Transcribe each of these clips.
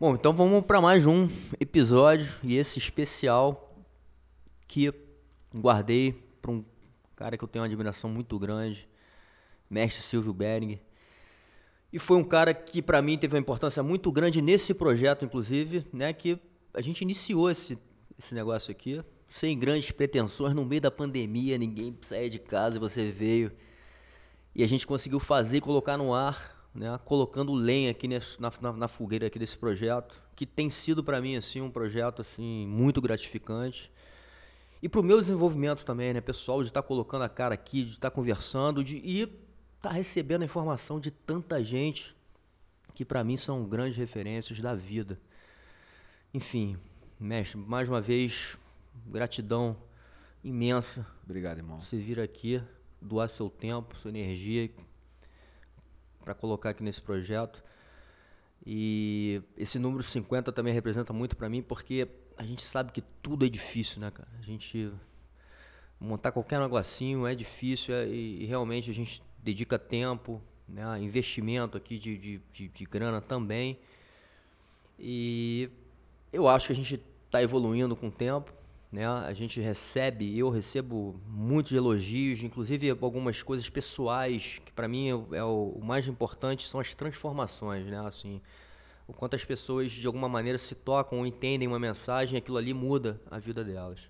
Bom, então vamos para mais um episódio e esse especial que guardei para um cara que eu tenho uma admiração muito grande, mestre Silvio Bering. E foi um cara que para mim teve uma importância muito grande nesse projeto, inclusive, né, que a gente iniciou esse, esse negócio aqui, sem grandes pretensões, no meio da pandemia, ninguém saía de casa e você veio. E a gente conseguiu fazer e colocar no ar né, colocando lenha aqui nesse, na, na, na, fogueira aqui desse projeto, que tem sido para mim assim um projeto assim muito gratificante. E para o meu desenvolvimento também, né, pessoal, de estar tá colocando a cara aqui, de estar tá conversando, de e estar tá recebendo a informação de tanta gente que para mim são grandes referências da vida. Enfim, mestre, mais uma vez, gratidão imensa. Obrigado, irmão. Você vir aqui, doar seu tempo, sua energia, para colocar aqui nesse projeto. E esse número 50 também representa muito para mim, porque a gente sabe que tudo é difícil, né, cara? A gente montar qualquer negocinho é difícil é, e, e, realmente a gente dedica tempo, né, investimento aqui de, de, de, de grana também. E eu acho que a gente está evoluindo com o tempo. Né? A gente recebe, eu recebo muitos elogios, inclusive algumas coisas pessoais, que para mim é, é, o, mais importante são as transformações, né? Assim, o quanto as pessoas de alguma maneira se tocam ou entendem uma mensagem, aquilo ali muda a vida delas.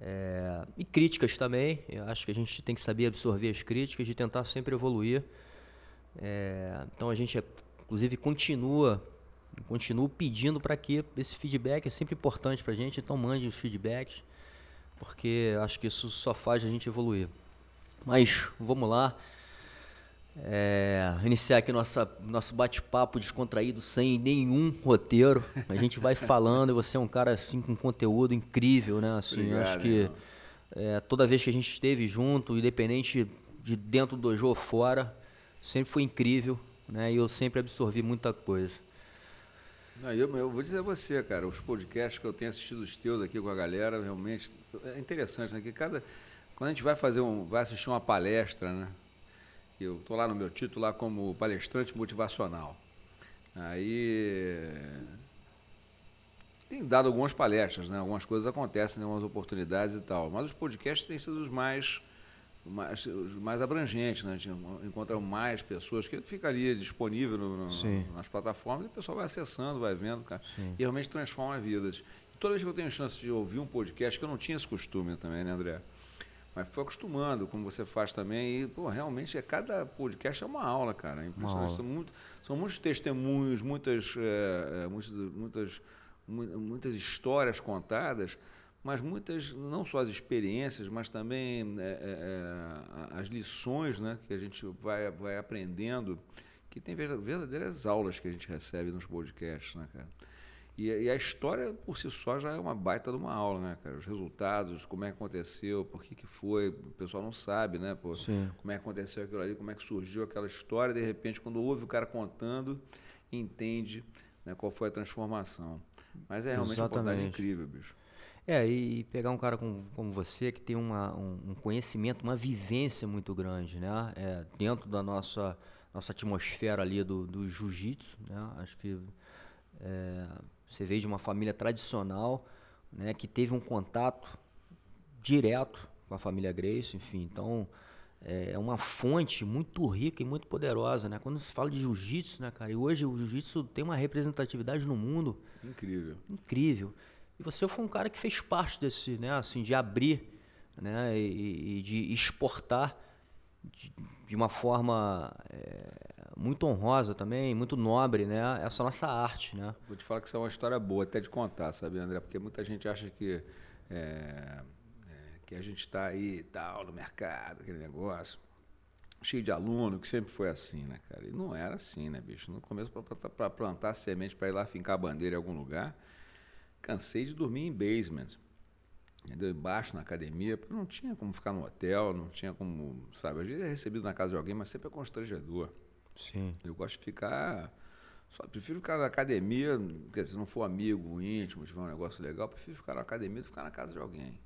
É, e críticas também, eu acho que a gente tem que saber absorver as críticas, de tentar sempre evoluir. É, então a gente, inclusive, continua continuo pedindo para que esse feedback é sempre importante para a gente, então mande os feedbacks, porque acho que isso só faz a gente evoluir. Mas vamos lá. É, iniciar aqui nossa, nosso bate-papo descontraído sem nenhum roteiro. A gente vai falando e você é um cara assim com conteúdo incrível, né? Assim, Obrigado, acho que é, toda vez que a gente esteve junto, independente de dentro do dojo ou fora, sempre foi incrível, né? E eu sempre absorvi muita coisa. Não, eu, eu, vou dizer a você, cara, os podcasts que eu tenho assistido os teus aqui com a galera, realmente é interessante, né? Que cada quando a gente vai fazer um, vai assistir uma palestra, né? Eu estou lá no meu título lá como palestrante motivacional. Aí tem dado algumas palestras, né? Algumas coisas acontecem, algumas oportunidades e tal. Mas os podcasts têm sido os mais mais, mais abrangente, né? A gente encontra mais pessoas, que fica ali disponível no, no, nas plataformas e o pessoal vai acessando, vai vendo, cara, e realmente transforma vidas. E toda vez que eu tenho chance de ouvir um podcast, que eu não tinha esse costume também, né, André? Mas foi acostumando, como você faz também, e, pô, realmente, é, cada podcast é uma aula, cara. É impressionante. São, muito, são muitos testemunhos, muitas, é, muitas, muitas, muitas histórias contadas mas muitas, não só as experiências, mas também é, é, é as lições né, que a gente vai, vai aprendendo, que tem verdadeiras aulas que a gente recebe nos podcasts, né, cara? E, e, a história por si só já é uma baita de uma aula, né, cara? Os resultados, como é que aconteceu, por que, que foi, o pessoal não sabe, né? Pô, como é que aconteceu aquilo ali, como é que surgiu aquela história, de repente, quando ouve o cara contando, entende né, qual foi a transformação. Mas é realmente Exatamente. uma oportunidade incrível, bicho. É, e pegar um cara como, como você, que tem uma, um, um conhecimento, uma vivência muito grande, né? É, dentro da nossa, nossa atmosfera ali do, do jiu-jitsu, né? Acho que é, você veio de uma família tradicional, né? Que teve um contato direto com a família Grace, enfim, então é, é uma fonte muito rica e muito poderosa, né? Quando se fala de jiu-jitsu, né, cara? E hoje o jiu-jitsu tem uma representatividade no mundo incrível. Incrível. E você foi um cara que fez parte desse, né, assim, de abrir, né, e, e de exportar de, de uma forma é, muito honrosa também, muito nobre, né, essa nossa arte, né. Vou te falar que isso é uma história boa até de contar, sabe, André? Porque muita gente acha que é, é, que a gente está aí tal no mercado, aquele negócio cheio de aluno, que sempre foi assim, né, cara? E não era assim, né, bicho? No começo, para plantar semente, para ir lá fincar a bandeira em algum lugar, Cansei de dormir em basement. Entendeu? Embaixo na academia, porque não tinha como ficar no hotel, não tinha como, sabe? Às vezes é recebido na casa de alguém, mas sempre é constrangedor. Sim. Eu gosto de ficar. Só prefiro ficar na academia, quer dizer, se não for amigo, íntimo, tiver um negócio legal, prefiro ficar na academia do que ficar na casa de alguém.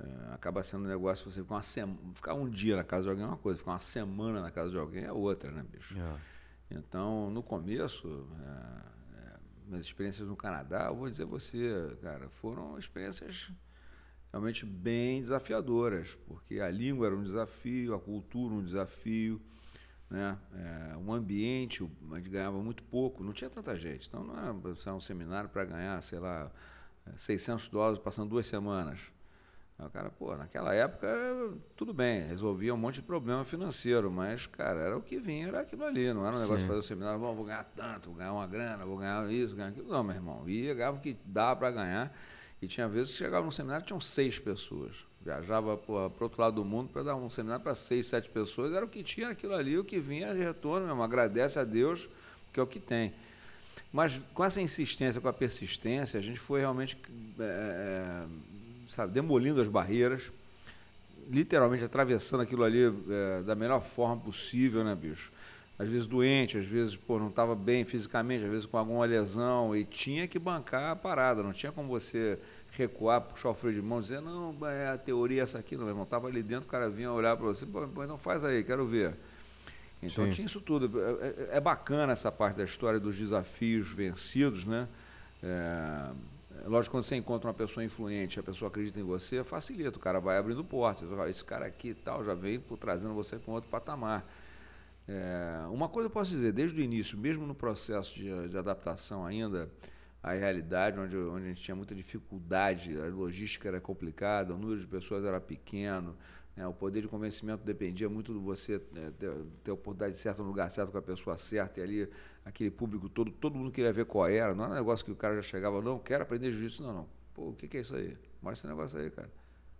É, acaba sendo um negócio, você ficar, uma sema, ficar um dia na casa de alguém é uma coisa, ficar uma semana na casa de alguém é outra, né, bicho? É. Então, no começo, é, minhas experiências no Canadá, eu vou dizer você, cara, foram experiências realmente bem desafiadoras, porque a língua era um desafio, a cultura um desafio, né? É, um ambiente, a gente ganhava muito pouco, não tinha tanta gente, então não era um seminário para ganhar, sei lá, 600 dólares passando duas semanas. O cara, pô, naquela época, tudo bem, resolvia um monte de problema financeiro, mas, cara, era o que vinha, era aquilo ali, não era um negócio de fazer o seminário, vou ganhar tanto, vou ganhar uma grana, vou ganhar isso, ganhar aquilo. Não, meu irmão, ia, ganhava o que dava para ganhar, e tinha vezes que chegava num seminário tinham seis pessoas. Viajava para o outro lado do mundo para dar um seminário para seis, sete pessoas, era o que tinha aquilo ali, o que vinha de retorno mesmo, agradece a Deus, que é o que tem. Mas com essa insistência, com a persistência, a gente foi realmente é, sabe, demolindo as barreiras, literalmente atravessando aquilo ali é, da melhor forma possível, né, bicho? Às vezes doente, às vezes pô, não estava bem fisicamente, às vezes com alguma lesão, e tinha que bancar a parada, não tinha como você recuar, puxar o freio de mão, dizer, não, é a teoria é essa aqui, não, meu irmão, estava ali dentro, o cara vinha olhar para você, pô, então faz aí, quero ver. Então Sim. tinha isso tudo. É, é, é, bacana essa parte da história dos desafios vencidos, né? É, Lógico, quando você encontra uma pessoa influente, a pessoa acredita em você, facilita, o cara vai abrindo portas. Esse cara aqui e tal já vem por, trazendo você para um outro patamar. É, uma coisa eu posso dizer, desde o início, mesmo no processo de, de adaptação ainda à realidade, onde, onde a gente tinha muita dificuldade, a logística era complicada, o número de pessoas era pequeno, o poder de convencimento dependia muito de você é, ter, a oportunidade certa no lugar certo com a pessoa certa, e ali aquele público todo, todo mundo queria ver qual era. Não era um negócio que o cara já chegava, não, quero aprender jiu-jitsu, não, não. Pô, o que, é isso aí? Mostra esse negócio aí, cara.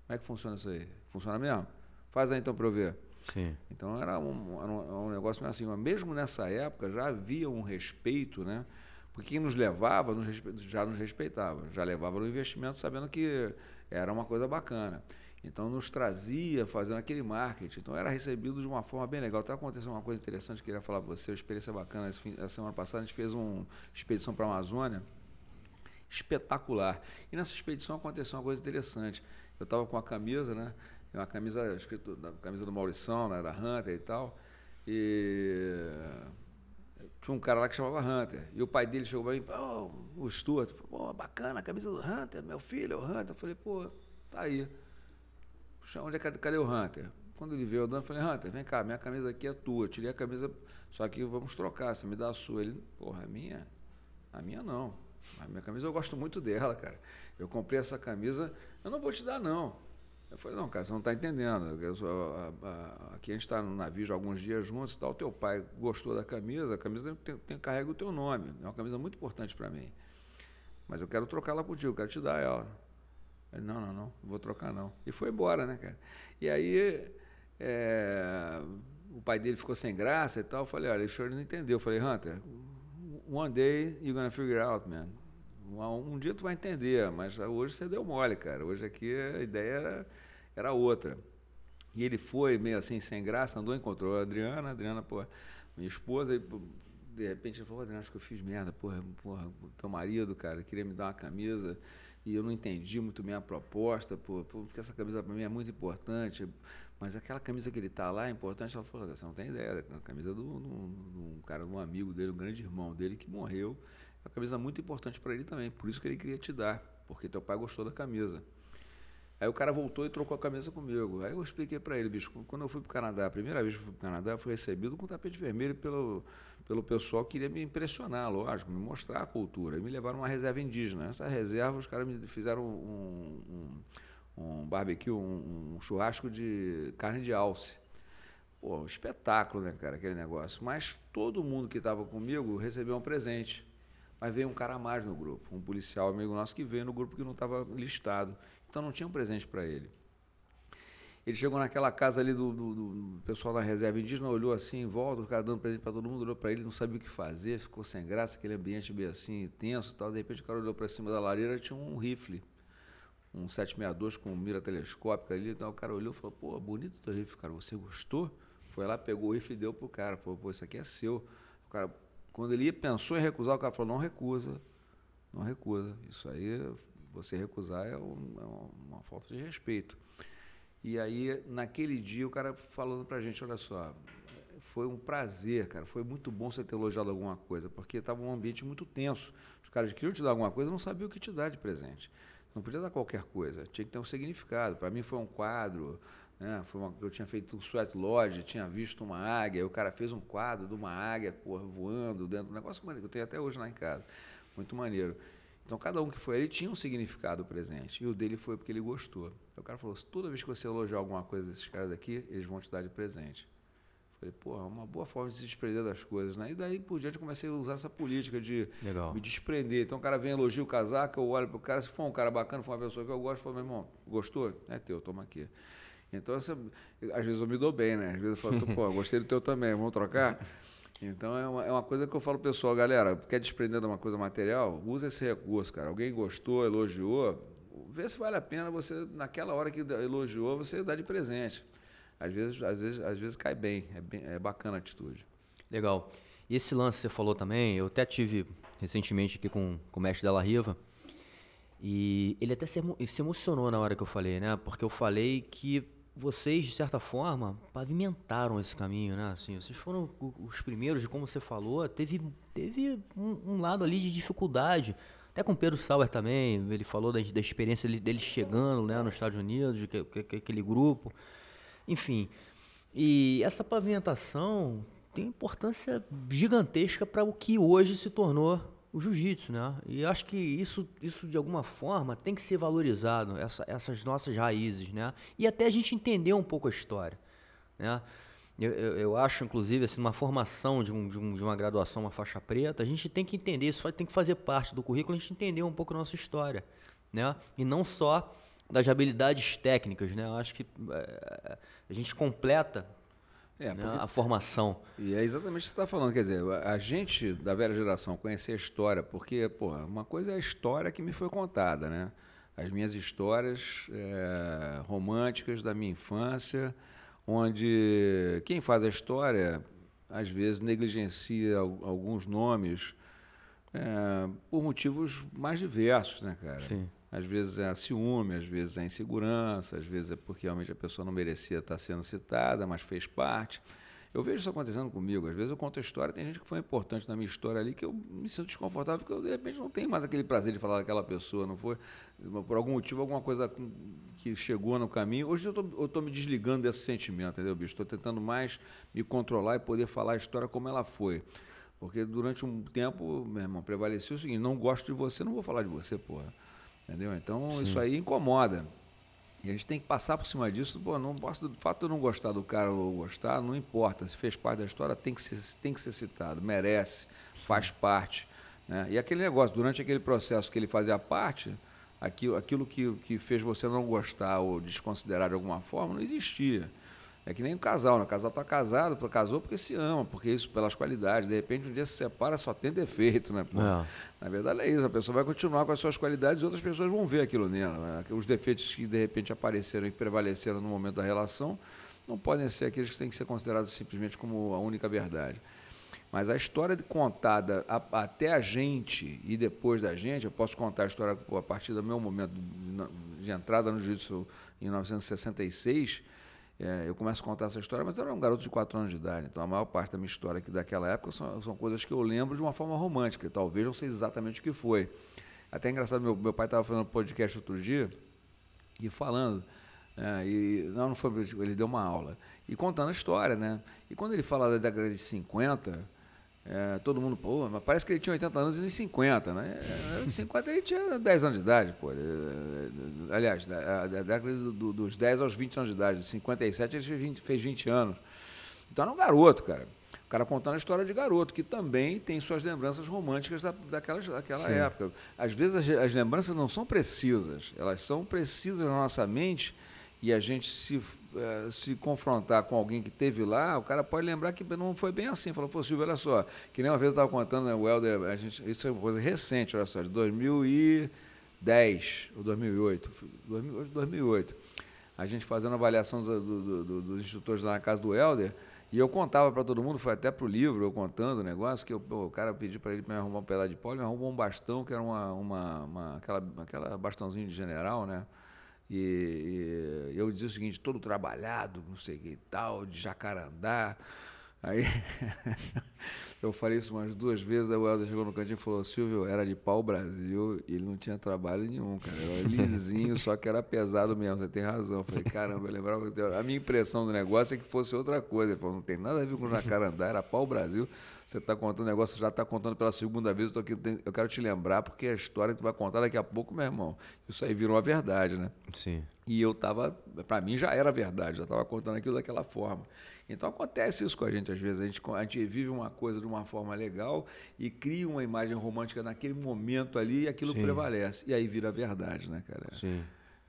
Como é que funciona isso aí? Funciona mesmo? Faz aí então para eu ver. Sim. Então era um, era um, negócio assim, mas mesmo nessa época já havia um respeito, né? Porque quem nos levava nos já nos respeitava, já levava no investimento sabendo que era uma coisa bacana. Então nos trazia fazendo aquele marketing. Então era recebido de uma forma bem legal. Está acontecendo uma coisa interessante que eu queria falar para você, uma experiência bacana. A semana passada a gente fez uma expedição para a Amazônia espetacular. E nessa expedição aconteceu uma coisa interessante. Eu estava com a camisa, né? Uma camisa escrito da camisa do Maurição, né? da Hunter e tal. E tinha um cara lá que chamava Hunter. E o pai dele chegou para mim, pô, o Stuart, bacana, a camisa do Hunter, meu filho é o Hunter. Eu falei, pô, tá aí. Onde é, cadê o Hunter? Quando ele veio andando, eu falei, Hunter, vem cá, minha camisa aqui é tua. Eu tirei a camisa, só que vamos trocar, você me dá a sua. Ele, porra, a minha? A minha não. A minha camisa eu gosto muito dela, cara. Eu comprei essa camisa, eu não vou te dar, não. Eu falei, não, cara, você não está entendendo. Sou, a, a, aqui a gente está no navio já alguns dias juntos e tal. Teu pai gostou da camisa, a camisa tem, tem, carrega o teu nome. É uma camisa muito importante para mim. Mas eu quero trocá-la por ti, eu quero te dar ela. Ele, não, não, não, não vou trocar não. E foi embora, né, cara? E aí é, o pai dele ficou sem graça e tal. Eu falei, olha, o senhor não entendeu. Eu falei, Hunter, one day you're gonna figure out, man. Um, um dia tu vai entender, mas hoje você deu mole, cara. Hoje aqui a ideia era, era outra. E ele foi meio assim, sem graça, andou, encontrou a Adriana. A Adriana, pô, minha esposa, e, de repente ele falou, Adriana, acho que eu fiz merda, porra, porra, teu marido, cara, queria me dar uma camisa e eu não entendi muito bem a proposta, pô, porque essa camisa para mim é muito importante, mas aquela camisa que ele tá lá é importante. Ela falou: você não tem ideia, a camisa do um cara, um amigo dele, um grande irmão dele que morreu. É uma camisa muito importante para ele também, por isso que ele queria te dar, porque teu pai gostou da camisa. Aí o cara voltou e trocou a camisa comigo. Aí eu expliquei para ele, bicho, quando eu fui para o Canadá, a primeira vez que eu fui para o Canadá, eu fui recebido com tapete vermelho pelo, pelo pessoal que queria me impressionar, lógico, me mostrar a cultura. E me levaram a uma reserva indígena. Nessa reserva, os caras me fizeram um, um, um barbecue, um, um, churrasco de carne de alce. Pô, um espetáculo, né, cara, aquele negócio. Mas todo mundo que estava comigo recebeu um presente. Mas veio um cara a mais no grupo, um policial amigo nosso que veio no grupo que não estava listado. Então não tinha um presente para ele. Ele chegou naquela casa ali do, do, do, pessoal da reserva indígena, olhou assim em volta, o cara dando presente para todo mundo, olhou para ele, não sabia o que fazer, ficou sem graça, aquele ambiente bem assim, tenso tal. De repente o cara olhou para cima da lareira tinha um rifle, um 762 com mira telescópica ali. Então o cara olhou e falou: pô, bonito teu rifle, cara, você gostou? Foi lá, pegou o rifle e deu pro cara. Pô, pô, isso aqui é seu. O cara, quando ele pensou em recusar, o cara falou: não recusa, não recusa. Isso aí, você recusar é, é uma falta de respeito. E aí, naquele dia, o cara falando pra gente, olha só, foi um prazer, cara. Foi muito bom você ter elogiado alguma coisa, porque estava um ambiente muito tenso. Os caras queriam te dar alguma coisa, não sabiam o que te dar de presente. Não podia dar qualquer coisa, tinha que ter um significado. Para mim foi um quadro, né? foi uma, eu tinha feito um sweat lodge, tinha visto uma águia, o cara fez um quadro de uma águia porra, voando dentro do negócio que eu tenho até hoje lá em casa. Muito maneiro. Então cada um que foi ali tinha um significado presente. E o dele foi porque ele gostou. o cara falou: toda vez que você elogiar alguma coisa desses caras aqui, eles vão te dar de presente. Falei, pô, é uma boa forma de se desprender das coisas, né? E daí por diante comecei a usar essa política de Legal. me desprender. Então o cara vem elogia o casaco, eu olho pro cara, se for um cara bacana, for uma pessoa que eu gosto, eu falo, meu irmão, gostou? É teu, toma aqui. Então, essa, às vezes eu me dou bem, né? Às vezes eu falo, pô, gostei do teu também, vamos trocar? Então é uma, é uma coisa que eu falo pessoal, galera, quer desprender de uma coisa material? Usa esse recurso, cara. Alguém gostou, elogiou, vê se vale a pena você, naquela hora que elogiou, você dá de presente às vezes, às vezes, às vezes cai bem, é, bem, é bacana a atitude. Legal. E esse lance que você falou também, eu até tive recentemente aqui com, com o mestre Della Riva, e ele até se, se emocionou na hora que eu falei, né? Porque eu falei que vocês, de certa forma, pavimentaram esse caminho, né? Assim, vocês foram os primeiros, como você falou, teve, teve um, um lado ali de dificuldade. Até com o Pedro Sauer também, ele falou da, da experiência dele chegando né, nos Estados Unidos, de que, que, aquele grupo. Enfim, e essa pavimentação tem importância gigantesca para o que hoje se tornou o jiu-jitsu, né? E acho que isso, isso de alguma forma tem que ser valorizado, essa, essas nossas raízes, né? E até a gente entender um pouco a história, né? Eu, eu, eu acho, inclusive, assim, uma formação de, um, de, um, de, uma graduação, uma faixa preta, a gente tem que entender, isso tem que fazer parte do currículo, a gente entender um pouco a nossa história, né? E não só das habilidades técnicas, né? Eu acho que é, a gente completa é, né, a formação. E é exatamente o que você está falando, quer dizer, a gente da velha geração conhecer a história, porque, porra, uma coisa é a história que me foi contada, né? As minhas histórias é, românticas da minha infância, onde quem faz a história às vezes negligencia alguns nomes é, por motivos mais diversos, né, cara? Sim. Às vezes é ciúme, às vezes é insegurança, às vezes é porque realmente a pessoa não merecia estar sendo citada, mas fez parte. Eu vejo isso acontecendo comigo. Às vezes eu conto a história, tem gente que foi importante na minha história ali que eu me sinto desconfortável, porque eu de repente não tenho mais aquele prazer de falar daquela pessoa, não foi? Por algum motivo, alguma coisa que chegou no caminho. Hoje eu estou me desligando desse sentimento, entendeu, bicho? Estou tentando mais me controlar e poder falar a história como ela foi. Porque durante um tempo, meu irmão, prevaleceu o seguinte: não gosto de você, não vou falar de você, porra. Entendeu? Então Sim. isso aí incomoda. E a gente tem que passar por cima disso. Pô, não posso, do fato de eu não gostar do cara ou gostar, não importa. Se fez parte da história, tem que ser, tem que ser citado, merece, faz parte. Né? E aquele negócio, durante aquele processo que ele fazia parte, aquilo, aquilo que, que fez você não gostar ou desconsiderar de alguma forma, não existia. É que nem o casal, né? O casal está casado, casou porque se ama, porque isso, pelas qualidades. De repente, um dia se separa, só tem defeito, né? É. Na verdade é isso, a pessoa vai continuar com as suas qualidades e outras pessoas vão ver aquilo nela. Né? Os defeitos que de repente apareceram e prevaleceram no momento da relação não podem ser aqueles que têm que ser considerados simplesmente como a única verdade. Mas a história contada a, até a gente e depois da gente, eu posso contar a história a partir do meu momento de, de entrada no juízo em 1966 é, eu começo a contar essa história, mas eu era um garoto de 4 anos de idade, então a maior parte da minha história aqui daquela época são, são coisas que eu lembro de uma forma romântica, talvez não sei exatamente o que foi. Até engraçado, meu, meu pai estava fazendo um podcast outro dia e falando, é, e não, não foi, ele deu uma aula, e contando a história, né? E quando ele fala da década de 50, é, todo mundo, pô, mas parece que ele tinha 80 anos e 50, né? Em 50 ele tinha 10 anos de idade, pô. aliás, da, da década do, dos 10 aos 20 anos de idade. De 57 ele fez 20, fez 20 anos. Então era um garoto, cara. O cara contando a história de garoto, que também tem suas lembranças românticas da, daquela, daquela época. Às vezes as, as lembranças não são precisas, elas são precisas na nossa mente e a gente se, uh, se confrontar com alguém que teve lá, o cara pode lembrar que não foi bem assim. Falou, pô, Silvio, olha só, que nem uma vez eu estava contando, né, o Helder, a gente, isso é uma coisa recente, olha só, de 2010 ou 2008, 2008. A gente fazendo avaliação do, do, do, dos instrutores lá na casa do Helder, e eu contava para todo mundo, foi até para o livro, eu contando o negócio, que eu, o cara pediu para ele me arrumar um pedaço de pó, ele me arrumou um bastão, que era uma, uma, uma, aquela, aquela bastãozinho de general, né? E, e, eu dizia o seguinte, todo trabalhado, não sei o que e tal, de jacarandá, Aí eu falei isso umas duas vezes, aí o Helder chegou no cantinho e falou, Silvio, era de pau Brasil e ele não tinha trabalho nenhum, cara. Era lisinho, só que era pesado mesmo, você tem razão. Eu falei, caramba, eu lembrava. A minha impressão do negócio é que fosse outra coisa. Ele falou, não tem nada a ver com jacarandá, era pau Brasil. Você está contando o negócio, já está contando pela segunda vez, eu, tô aqui, eu quero te lembrar, porque é a história que tu vai contar daqui a pouco, meu irmão. Isso aí virou a verdade, né? Sim. E eu estava, para mim já era verdade, já estava contando aquilo daquela forma. Então acontece isso com a gente às vezes. A gente, a gente vive uma coisa de uma forma legal e cria uma imagem romântica naquele momento ali e aquilo Sim. prevalece. E aí vira verdade, né, cara? Sim.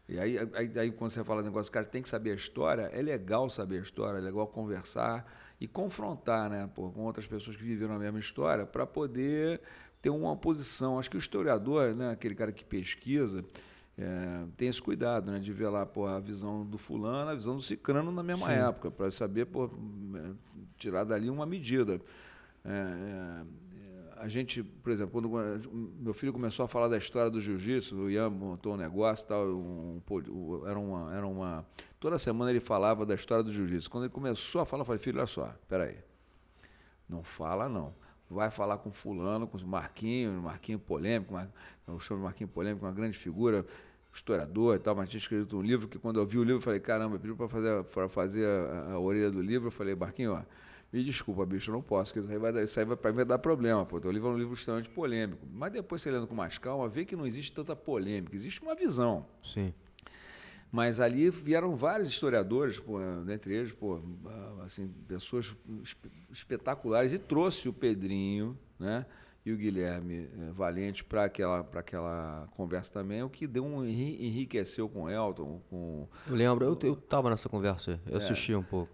E aí, aí, aí quando você fala negócio, cara, tem que saber a história, é legal saber a história, é legal conversar e confrontar né, pô, com outras pessoas que viveram a mesma história para poder ter uma posição. Acho que o historiador, né, aquele cara que pesquisa, é, tem esse cuidado, né, de ver lá pô, a visão do fulano, a visão do cicrano na mesma Sim. época, para saber pô, é, tirar dali uma medida. É, é, a gente, por exemplo, quando meu filho começou a falar da história do jiu-jitsu, o Ian montou um negócio tal, um, um, era, uma, era uma. Toda semana ele falava da história do jiu-jitsu. Quando ele começou a falar, eu falei, filho, olha só, peraí. Não fala, não. Vai falar com fulano, com o Marquinho, Marquinho polêmico, eu chamo de Marquinho polêmico, uma grande figura, historiador e tal, mas tinha escrito um livro que quando eu vi o livro, eu falei, caramba, pediu para fazer, pra fazer a, a, orelha do livro, eu falei, Marquinho, ó, me desculpa, bicho, eu não posso, porque isso aí vai, isso aí vai, para mim vai dar problema, pô. O livro é um livro extremamente polêmico. Mas depois, você lendo com mais calma, vê que não existe tanta polêmica, existe uma visão. Sim. Mas ali vieram vários historiadores, pô, dentre eles, pô, assim, pessoas espetaculares, e trouxe o Pedrinho, né? E o Guilherme é, Valente para aquela, aquela conversa também, o que deu um enriqueceu com o Elton. Com, eu lembro, eu estava nessa conversa, eu é, assisti um pouco.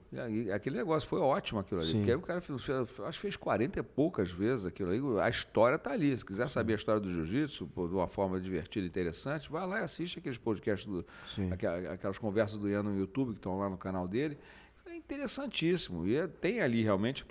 Aquele negócio foi ótimo aquilo ali, Sim. porque o cara fez, acho que fez 40 e poucas vezes aquilo ali. A história está ali. Se quiser saber a história do jiu-jitsu de uma forma divertida e interessante, vai lá e assiste aqueles podcasts, do, aquelas conversas do Ian no YouTube que estão lá no canal dele. É interessantíssimo. E é, tem ali realmente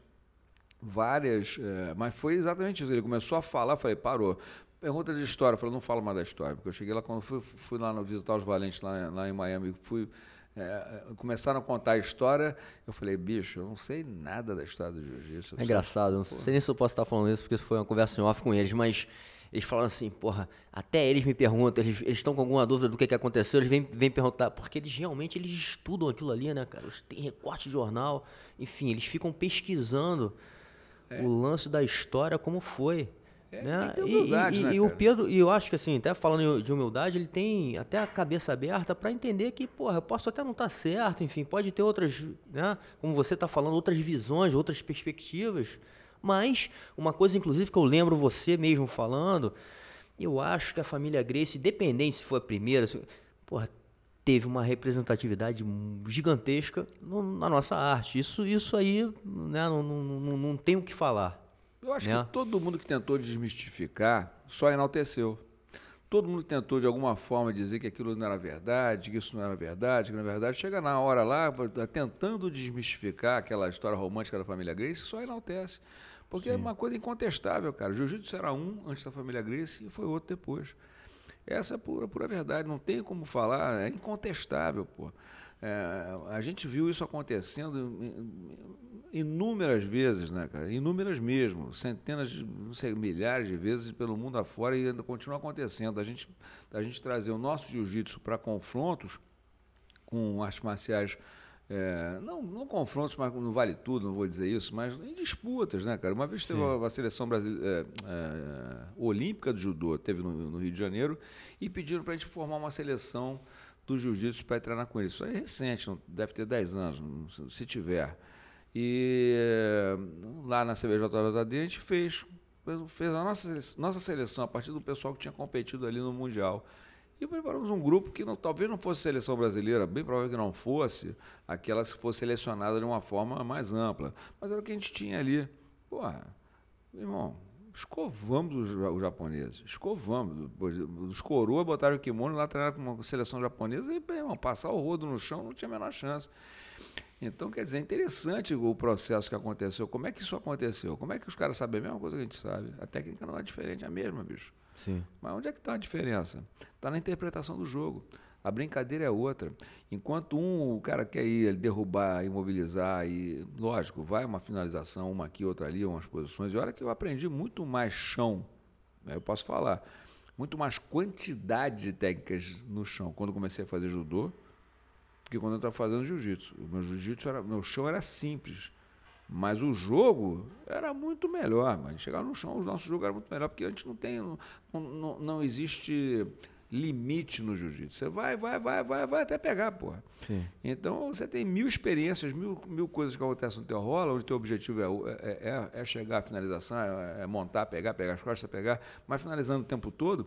várias, é, mas foi exatamente isso. Ele começou a falar, falei, parou. Pergunta de história, eu falei, não falo mais da história, porque eu cheguei lá quando fui, fui lá no, visitar os Valentes lá, lá em Miami, fui é, começaram a contar a história, eu falei, bicho, eu não sei nada da história do jiu-jitsu. É engraçado, não sei nem se eu posso estar falando isso, porque foi uma conversa em off com eles, mas eles falaram assim, porra, até eles me perguntam, eles, estão com alguma dúvida do que, que aconteceu, eles vêm, vêm perguntar, porque eles realmente eles estudam aquilo ali, né, cara? Eles têm recorte de jornal, enfim, eles ficam pesquisando. O lance da história como foi. É, né? humildade, e, e, né, e o Pedro, e eu acho que assim, até falando de humildade, ele tem até a cabeça aberta para entender que, porra, eu posso até não estar tá certo, enfim, pode ter outras, né, como você está falando, outras visões, outras perspectivas. Mas uma coisa, inclusive, que eu lembro você mesmo falando, eu acho que a família Grace, independente se foi a primeira, se, porra, teve uma representatividade gigantesca no, na nossa arte. Isso, isso aí né, não, não, não, não tem o que falar. Eu acho né? que todo mundo que tentou desmistificar só enalteceu. Todo mundo tentou, de alguma forma, dizer que aquilo não era verdade, que isso não era verdade, que não era verdade. Chega na hora lá, tentando desmistificar aquela história romântica da família Grace, só enaltece. Porque é Sim. é uma coisa incontestável, cara. Jiu-jitsu era um antes da família Grace e foi outro depois. Essa é pura, pura verdade, não tem como falar, é incontestável, pô. É, a gente viu isso acontecendo inúmeras vezes, né, cara? Inúmeras mesmo, centenas, de, não sei, milhares de vezes pelo mundo afora e ainda continua acontecendo. A gente, a gente trazer o nosso jiu-jitsu para confrontos com artes marciais é, não, não confrontos, mas não vale tudo, não vou dizer isso, mas em disputas, né, cara? Uma vez teve uma, uma, seleção brasileira, é, é, olímpica de judô, teve no, no, Rio de Janeiro, e pediram para a gente formar uma seleção do jiu-jitsu para treinar com eles. Isso é recente, deve ter 10 anos, se tiver. E lá na CBJJD a gente fez, fez a nossa, nossa seleção a partir do pessoal que tinha competido ali no Mundial. E preparamos um grupo que não, talvez não fosse seleção brasileira, bem provável que não fosse, aquela que fosse selecionada de uma forma mais ampla. Mas era o que a gente tinha ali. Porra, irmão, escovamos os, os japoneses, escovamos. Os coroas botaram o kimono lá, treinaram com uma seleção japonesa e, bem, irmão, passar o rodo no chão não tinha a menor chance. Então, quer dizer, é interessante o processo que aconteceu. Como é que isso aconteceu? Como é que os caras sabem a mesma coisa que a gente sabe? A técnica não é diferente, é a mesma, bicho. Sim. Mas onde é que está a diferença? Está na interpretação do jogo. A brincadeira é outra. Enquanto um, o cara quer ir derrubar, imobilizar, e lógico, vai uma finalização, uma aqui, outra ali, umas posições. E olha que eu aprendi muito mais chão, né, eu posso falar, muito mais quantidade de técnicas no chão quando comecei a fazer judô que quando eu estava fazendo jiu-jitsu. O meu jiu-jitsu era, meu chão era simples. Mas o jogo era muito melhor. Mas chegar no chão, o nosso jogo era muito melhor, porque a gente não tem. Não, não, não existe limite no jiu-jitsu. Você vai, vai, vai, vai, vai até pegar, porra. Sim. Então você tem mil experiências, mil, mil coisas que acontecem no teu rola, onde o teu objetivo é, é, é, é chegar à finalização, é, é, montar, pegar, pegar as costas, pegar, mas finalizando o tempo todo,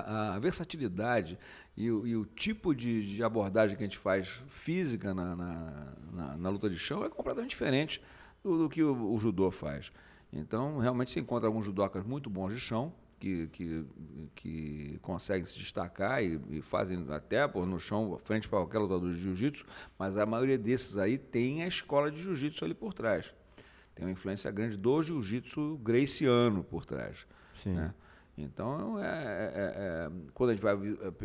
a, a versatilidade e o, e o tipo de, de, abordagem que a gente faz física na, na, na, na luta de chão é completamente diferente do, do que o, o judô faz. Então, realmente, se encontra alguns judocas muito bons de chão, que, que, que conseguem se destacar e, e fazem até por no chão, frente para qualquer lutador de jiu-jitsu, mas a maioria desses aí tem a escola de jiu-jitsu ali por trás. Tem uma influência grande do jiu-jitsu graciano por trás. Sim. Né? Então, é, é, é, quando a gente vai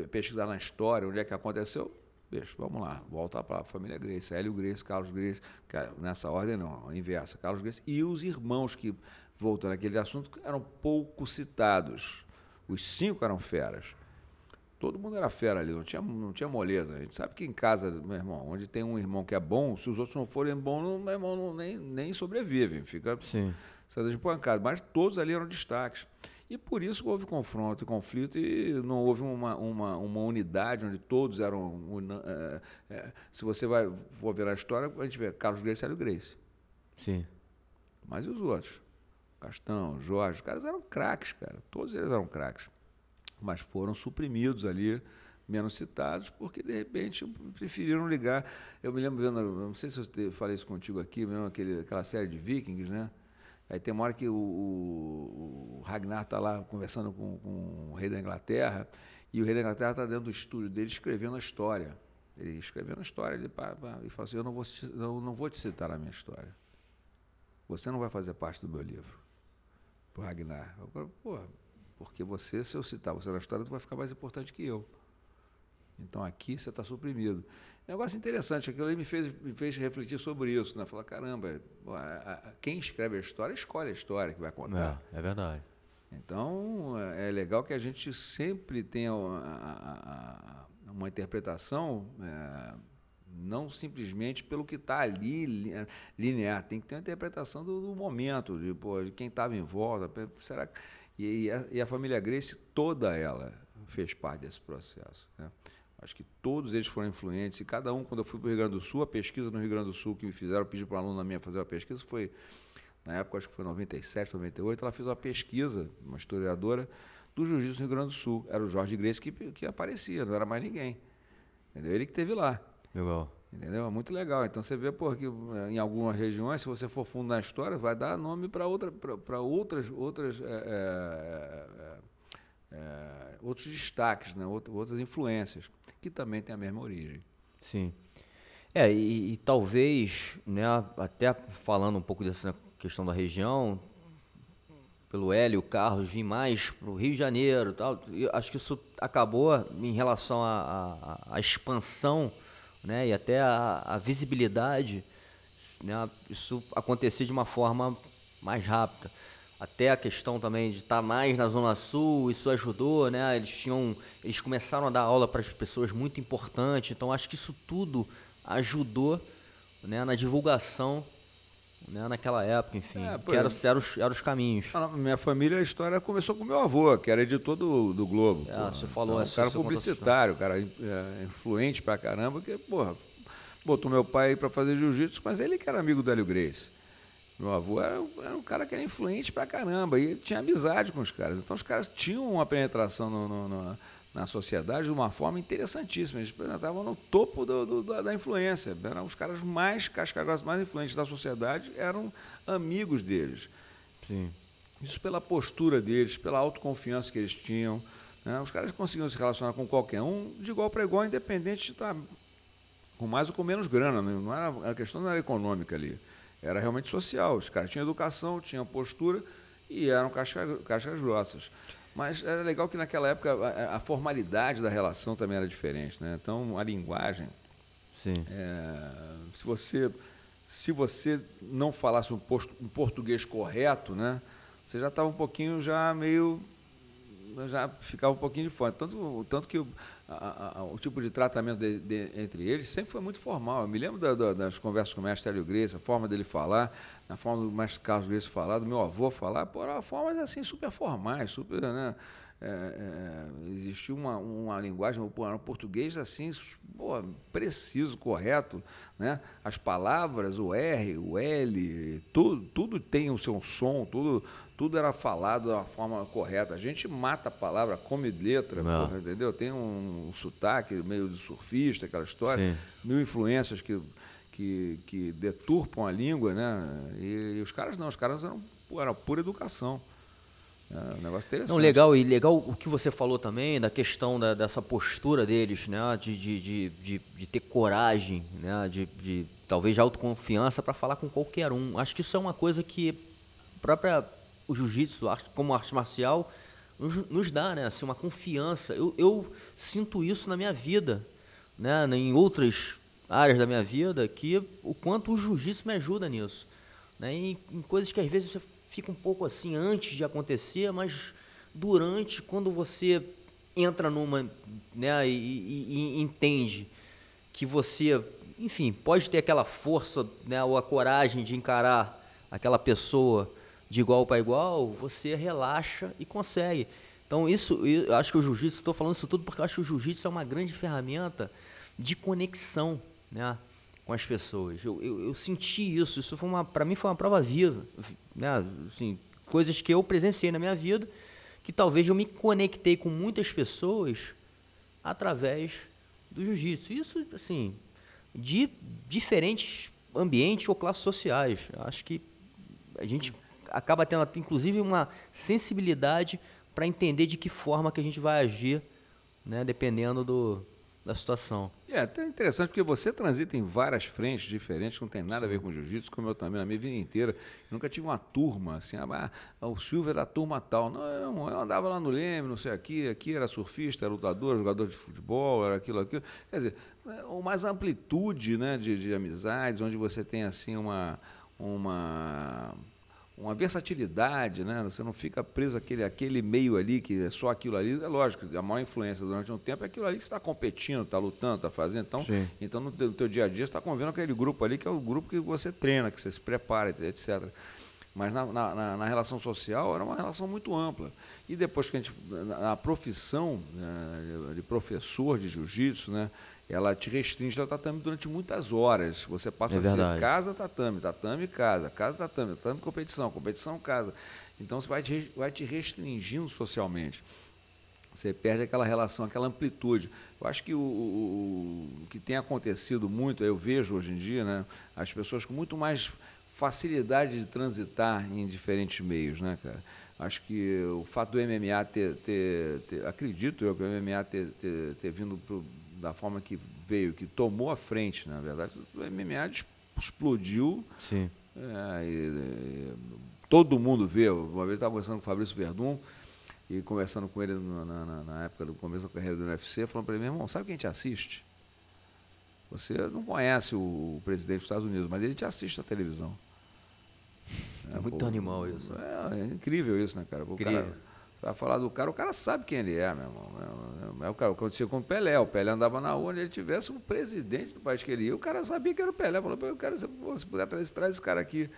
pesquisar na história onde é que aconteceu, Bicho, vamos lá, volta para a família Grace, Hélio Grace, Carlos Grace, nessa ordem não, inversa, Carlos Grace, e os irmãos que voltando àquele assunto, eram pouco citados. Os cinco eram feras. Todo mundo era fera ali, não tinha, não tinha moleza. A gente sabe que em casa, meu irmão, onde tem um irmão que é bom, se os outros não forem bons, meu irmão não, nem, nem sobrevive, fica sendo de pancada. Mas todos ali eram destaques. E por isso houve confronto e conflito e não houve uma, uma, uma unidade onde todos eram. é, é, se você vai for ver a história, a gente vê Carlos Grace e Hélio Grace. Sim. Mas e os outros? Castão, Jorge, os caras eram craques, cara. Todos eles eram craques. Mas foram suprimidos ali, menos citados, porque de repente preferiram ligar. Eu me lembro vendo, não sei se eu falei isso contigo aqui, aquele, aquela série de Vikings, né? Aí tem uma hora que o, o, Ragnar está lá conversando com, com, o rei da Inglaterra, e o rei da Inglaterra está dentro do estúdio dele escrevendo a história. Ele escrevendo a história, ele, pá, pá, e fala assim, eu não vou, te, não, vou te citar a minha história. Você não vai fazer parte do meu livro pro Ragnar. Eu, Pô, porque você, se eu citar você na história, tu vai ficar mais importante que eu. Então aqui você está suprimido. Negócio interessante, aquilo ali me fez, me fez refletir sobre isso, né? Falar, caramba, quem escreve a história escolhe a história que vai contar. É, é verdade. Então é legal que a gente sempre tenha uma, interpretação é, não simplesmente pelo que está ali linear, tem que ter uma interpretação do, do momento, de, pô, de quem estava em volta, será e, e, a, e, a, família Grace toda ela fez parte desse processo, né? Acho que todos eles foram influentes e cada um, quando eu fui para o Rio Grande do Sul, a pesquisa no Rio Grande do Sul que me fizeram, pedir para uma aluna minha fazer uma pesquisa, foi, na época, acho que foi 97, 98, ela fez uma pesquisa, uma historiadora, do jiu-jitsu no Rio Grande do Sul. Era o Jorge Grace que, que aparecia, não era mais ninguém. Entendeu? Ele que teve lá. Legal. Entendeu? É muito legal. Então você vê pô, que eh, em algumas regiões, se você for fundo na história, vai dar nome para outra, outras, outras, é, é, é, outros destaques, né? outras influências, que também têm a mesma origem. Sim. É, e, e talvez, né, até falando um pouco dessa questão da região, pelo Hélio, Carlos, vir mais para o Rio de Janeiro tal, eu acho que isso acabou em relação à expansão né, e até a visibilidade, né, isso acontecer de uma forma mais rápida. Até a questão também de estar mais na Zona Sul, isso ajudou, né? Eles tinham, eles começaram a dar aula para as pessoas muito importante, então acho que isso tudo ajudou, né, na divulgação né, naquela época, enfim. É, que eram, eram, os, eram os caminhos. minha família, a história começou com meu avô, que era editor do, do Globo. É, porra. você falou então, Um cara publicitário, cara é, influente pra caramba, que, porra, botou meu pai para fazer jiu-jitsu, mas ele que era amigo do Hélio Grace. Meu avô era, era, um cara que era influente pra caramba e tinha amizade com os caras. Então os caras tinham uma penetração no, no, no na sociedade de uma forma interessantíssima. Eles estavam no topo do, do, da influência. Eram os caras mais cascagrosos, mais influentes da sociedade, eram amigos deles. Sim. Isso pela postura deles, pela autoconfiança que eles tinham. Né? Os caras conseguiam se relacionar com qualquer um de igual para igual, independente de estar com mais ou com menos grana. Né? Não era, a questão não era econômica ali. Era realmente social. Os caras tinham educação, tinham postura e eram cascas grossas. Mas era legal que naquela época a, a formalidade da relação também era diferente, né? Então a linguagem. Sim. É, se você se você não falasse um, posto, um português correto, né? Você já estava um pouquinho já meio já ficava um pouquinho de fora. Tanto, tanto que o, a, a, o tipo de tratamento de, de, entre eles sempre foi muito formal. Eu me lembro da, da, das conversas com o mestre Hélio Grace, a forma dele falar, a forma do mestre Carlos Grace falar, do meu avô falar, eram formas assim super formais, super, né? É, é, existia uma, uma linguagem, um português assim, pô, preciso, correto, né? As palavras, o R, o L, tudo, tudo tem o seu som, tudo, tudo era falado da forma correta. A gente mata a palavra, come letra, porra, entendeu? Tem um, um, sotaque meio de surfista, aquela história, Sim. mil influências que, que, que deturpam a língua, né? E, e os caras não, os caras eram, eram pura educação. É um negócio interessante. Não, legal, e legal o que você falou também da questão da, dessa postura deles, né? De, de, de, de, de ter coragem, né? De, de talvez autoconfiança para falar com qualquer um. Acho que isso é uma coisa que própria o jiu-jitsu, como arte marcial, nos, nos, dá, né? Assim, uma confiança. Eu, eu sinto isso na minha vida, né? Em outras áreas da minha vida, que o quanto o jiu-jitsu me ajuda nisso. Né? Em, em coisas que às vezes você fica um pouco assim antes de acontecer, mas durante, quando você entra numa, né, e, e, e entende que você, enfim, pode ter aquela força, né, ou a coragem de encarar aquela pessoa de igual para igual, você relaxa e consegue. Então isso, eu acho que o jiu-jitsu, estou falando isso tudo porque eu acho que o jiu-jitsu é uma grande ferramenta de conexão, né? Com as pessoas. Eu, eu, eu senti isso, isso foi uma, para mim foi uma prova viva, né? Assim, coisas que eu presenciei na minha vida, que talvez eu me conectei com muitas pessoas através do jiu-jitsu. Isso, assim, de diferentes ambientes ou classes sociais. Acho que a gente acaba tendo, inclusive, uma sensibilidade para entender de que forma que a gente vai agir, né, dependendo do, da situação. É até interessante porque você transita em várias frentes diferentes, não tem nada a ver com jiu-jitsu, como eu também na minha vida inteira. Nunca tive uma turma assim, ah, o Silvio é da turma tal. Não, eu andava lá no Leme, não sei aqui, aqui era surfista, era lutador, jogador de futebol, era aquilo, aquilo. Quer dizer, mais amplitude né, de, de amizades, onde você tem assim uma. uma uma versatilidade, né? Você não fica preso àquele, àquele meio ali, que é só aquilo ali. É lógico, a maior influência durante um tempo é aquilo ali que você está competindo, está lutando, está fazendo. Então, então no, teu, no teu dia a dia, você está convivendo aquele grupo ali, que é o grupo que você treina, que você se prepara, etc. Mas na, na, na relação social era uma relação muito ampla. E depois que a gente, na profissão né, de professor de jiu-jitsu, né? Ela te restringe ao tatame durante muitas horas. Você passa é a ser casa, tatame, tatame, casa, casa, tatame, tatame, competição, competição, casa. Então você vai te, vai te restringindo socialmente. Você perde aquela relação, aquela amplitude. Eu acho que o, o, o que tem acontecido muito, eu vejo hoje em dia, né, as pessoas com muito mais facilidade de transitar em diferentes meios, né, cara? Acho que o fato do MMA ter, ter, ter acredito eu que o MMA ter, ter, ter vindo da forma que veio, que tomou a frente, na verdade, o MMA explodiu. Sim. É, e, e, todo mundo vê. Uma vez eu estava conversando com o Fabrício Verdun e conversando com ele na, na, na, época do começo da carreira do UFC, falando para ele, meu irmão, sabe quem te assiste? Você não conhece o, o presidente dos Estados Unidos, mas ele te assiste na televisão. É, muito pô, animal isso. É, é, incrível isso, né, cara? O incrível. cara Vai falar do cara, o cara sabe quem ele é, meu irmão. É, é, é o que aconteceu com o Pelé. O Pelé andava na rua, onde ele tivesse um presidente do país que ele ia, o cara sabia que era o Pelé. Falou, eu quero, se, puder, traz, traz esse cara aqui.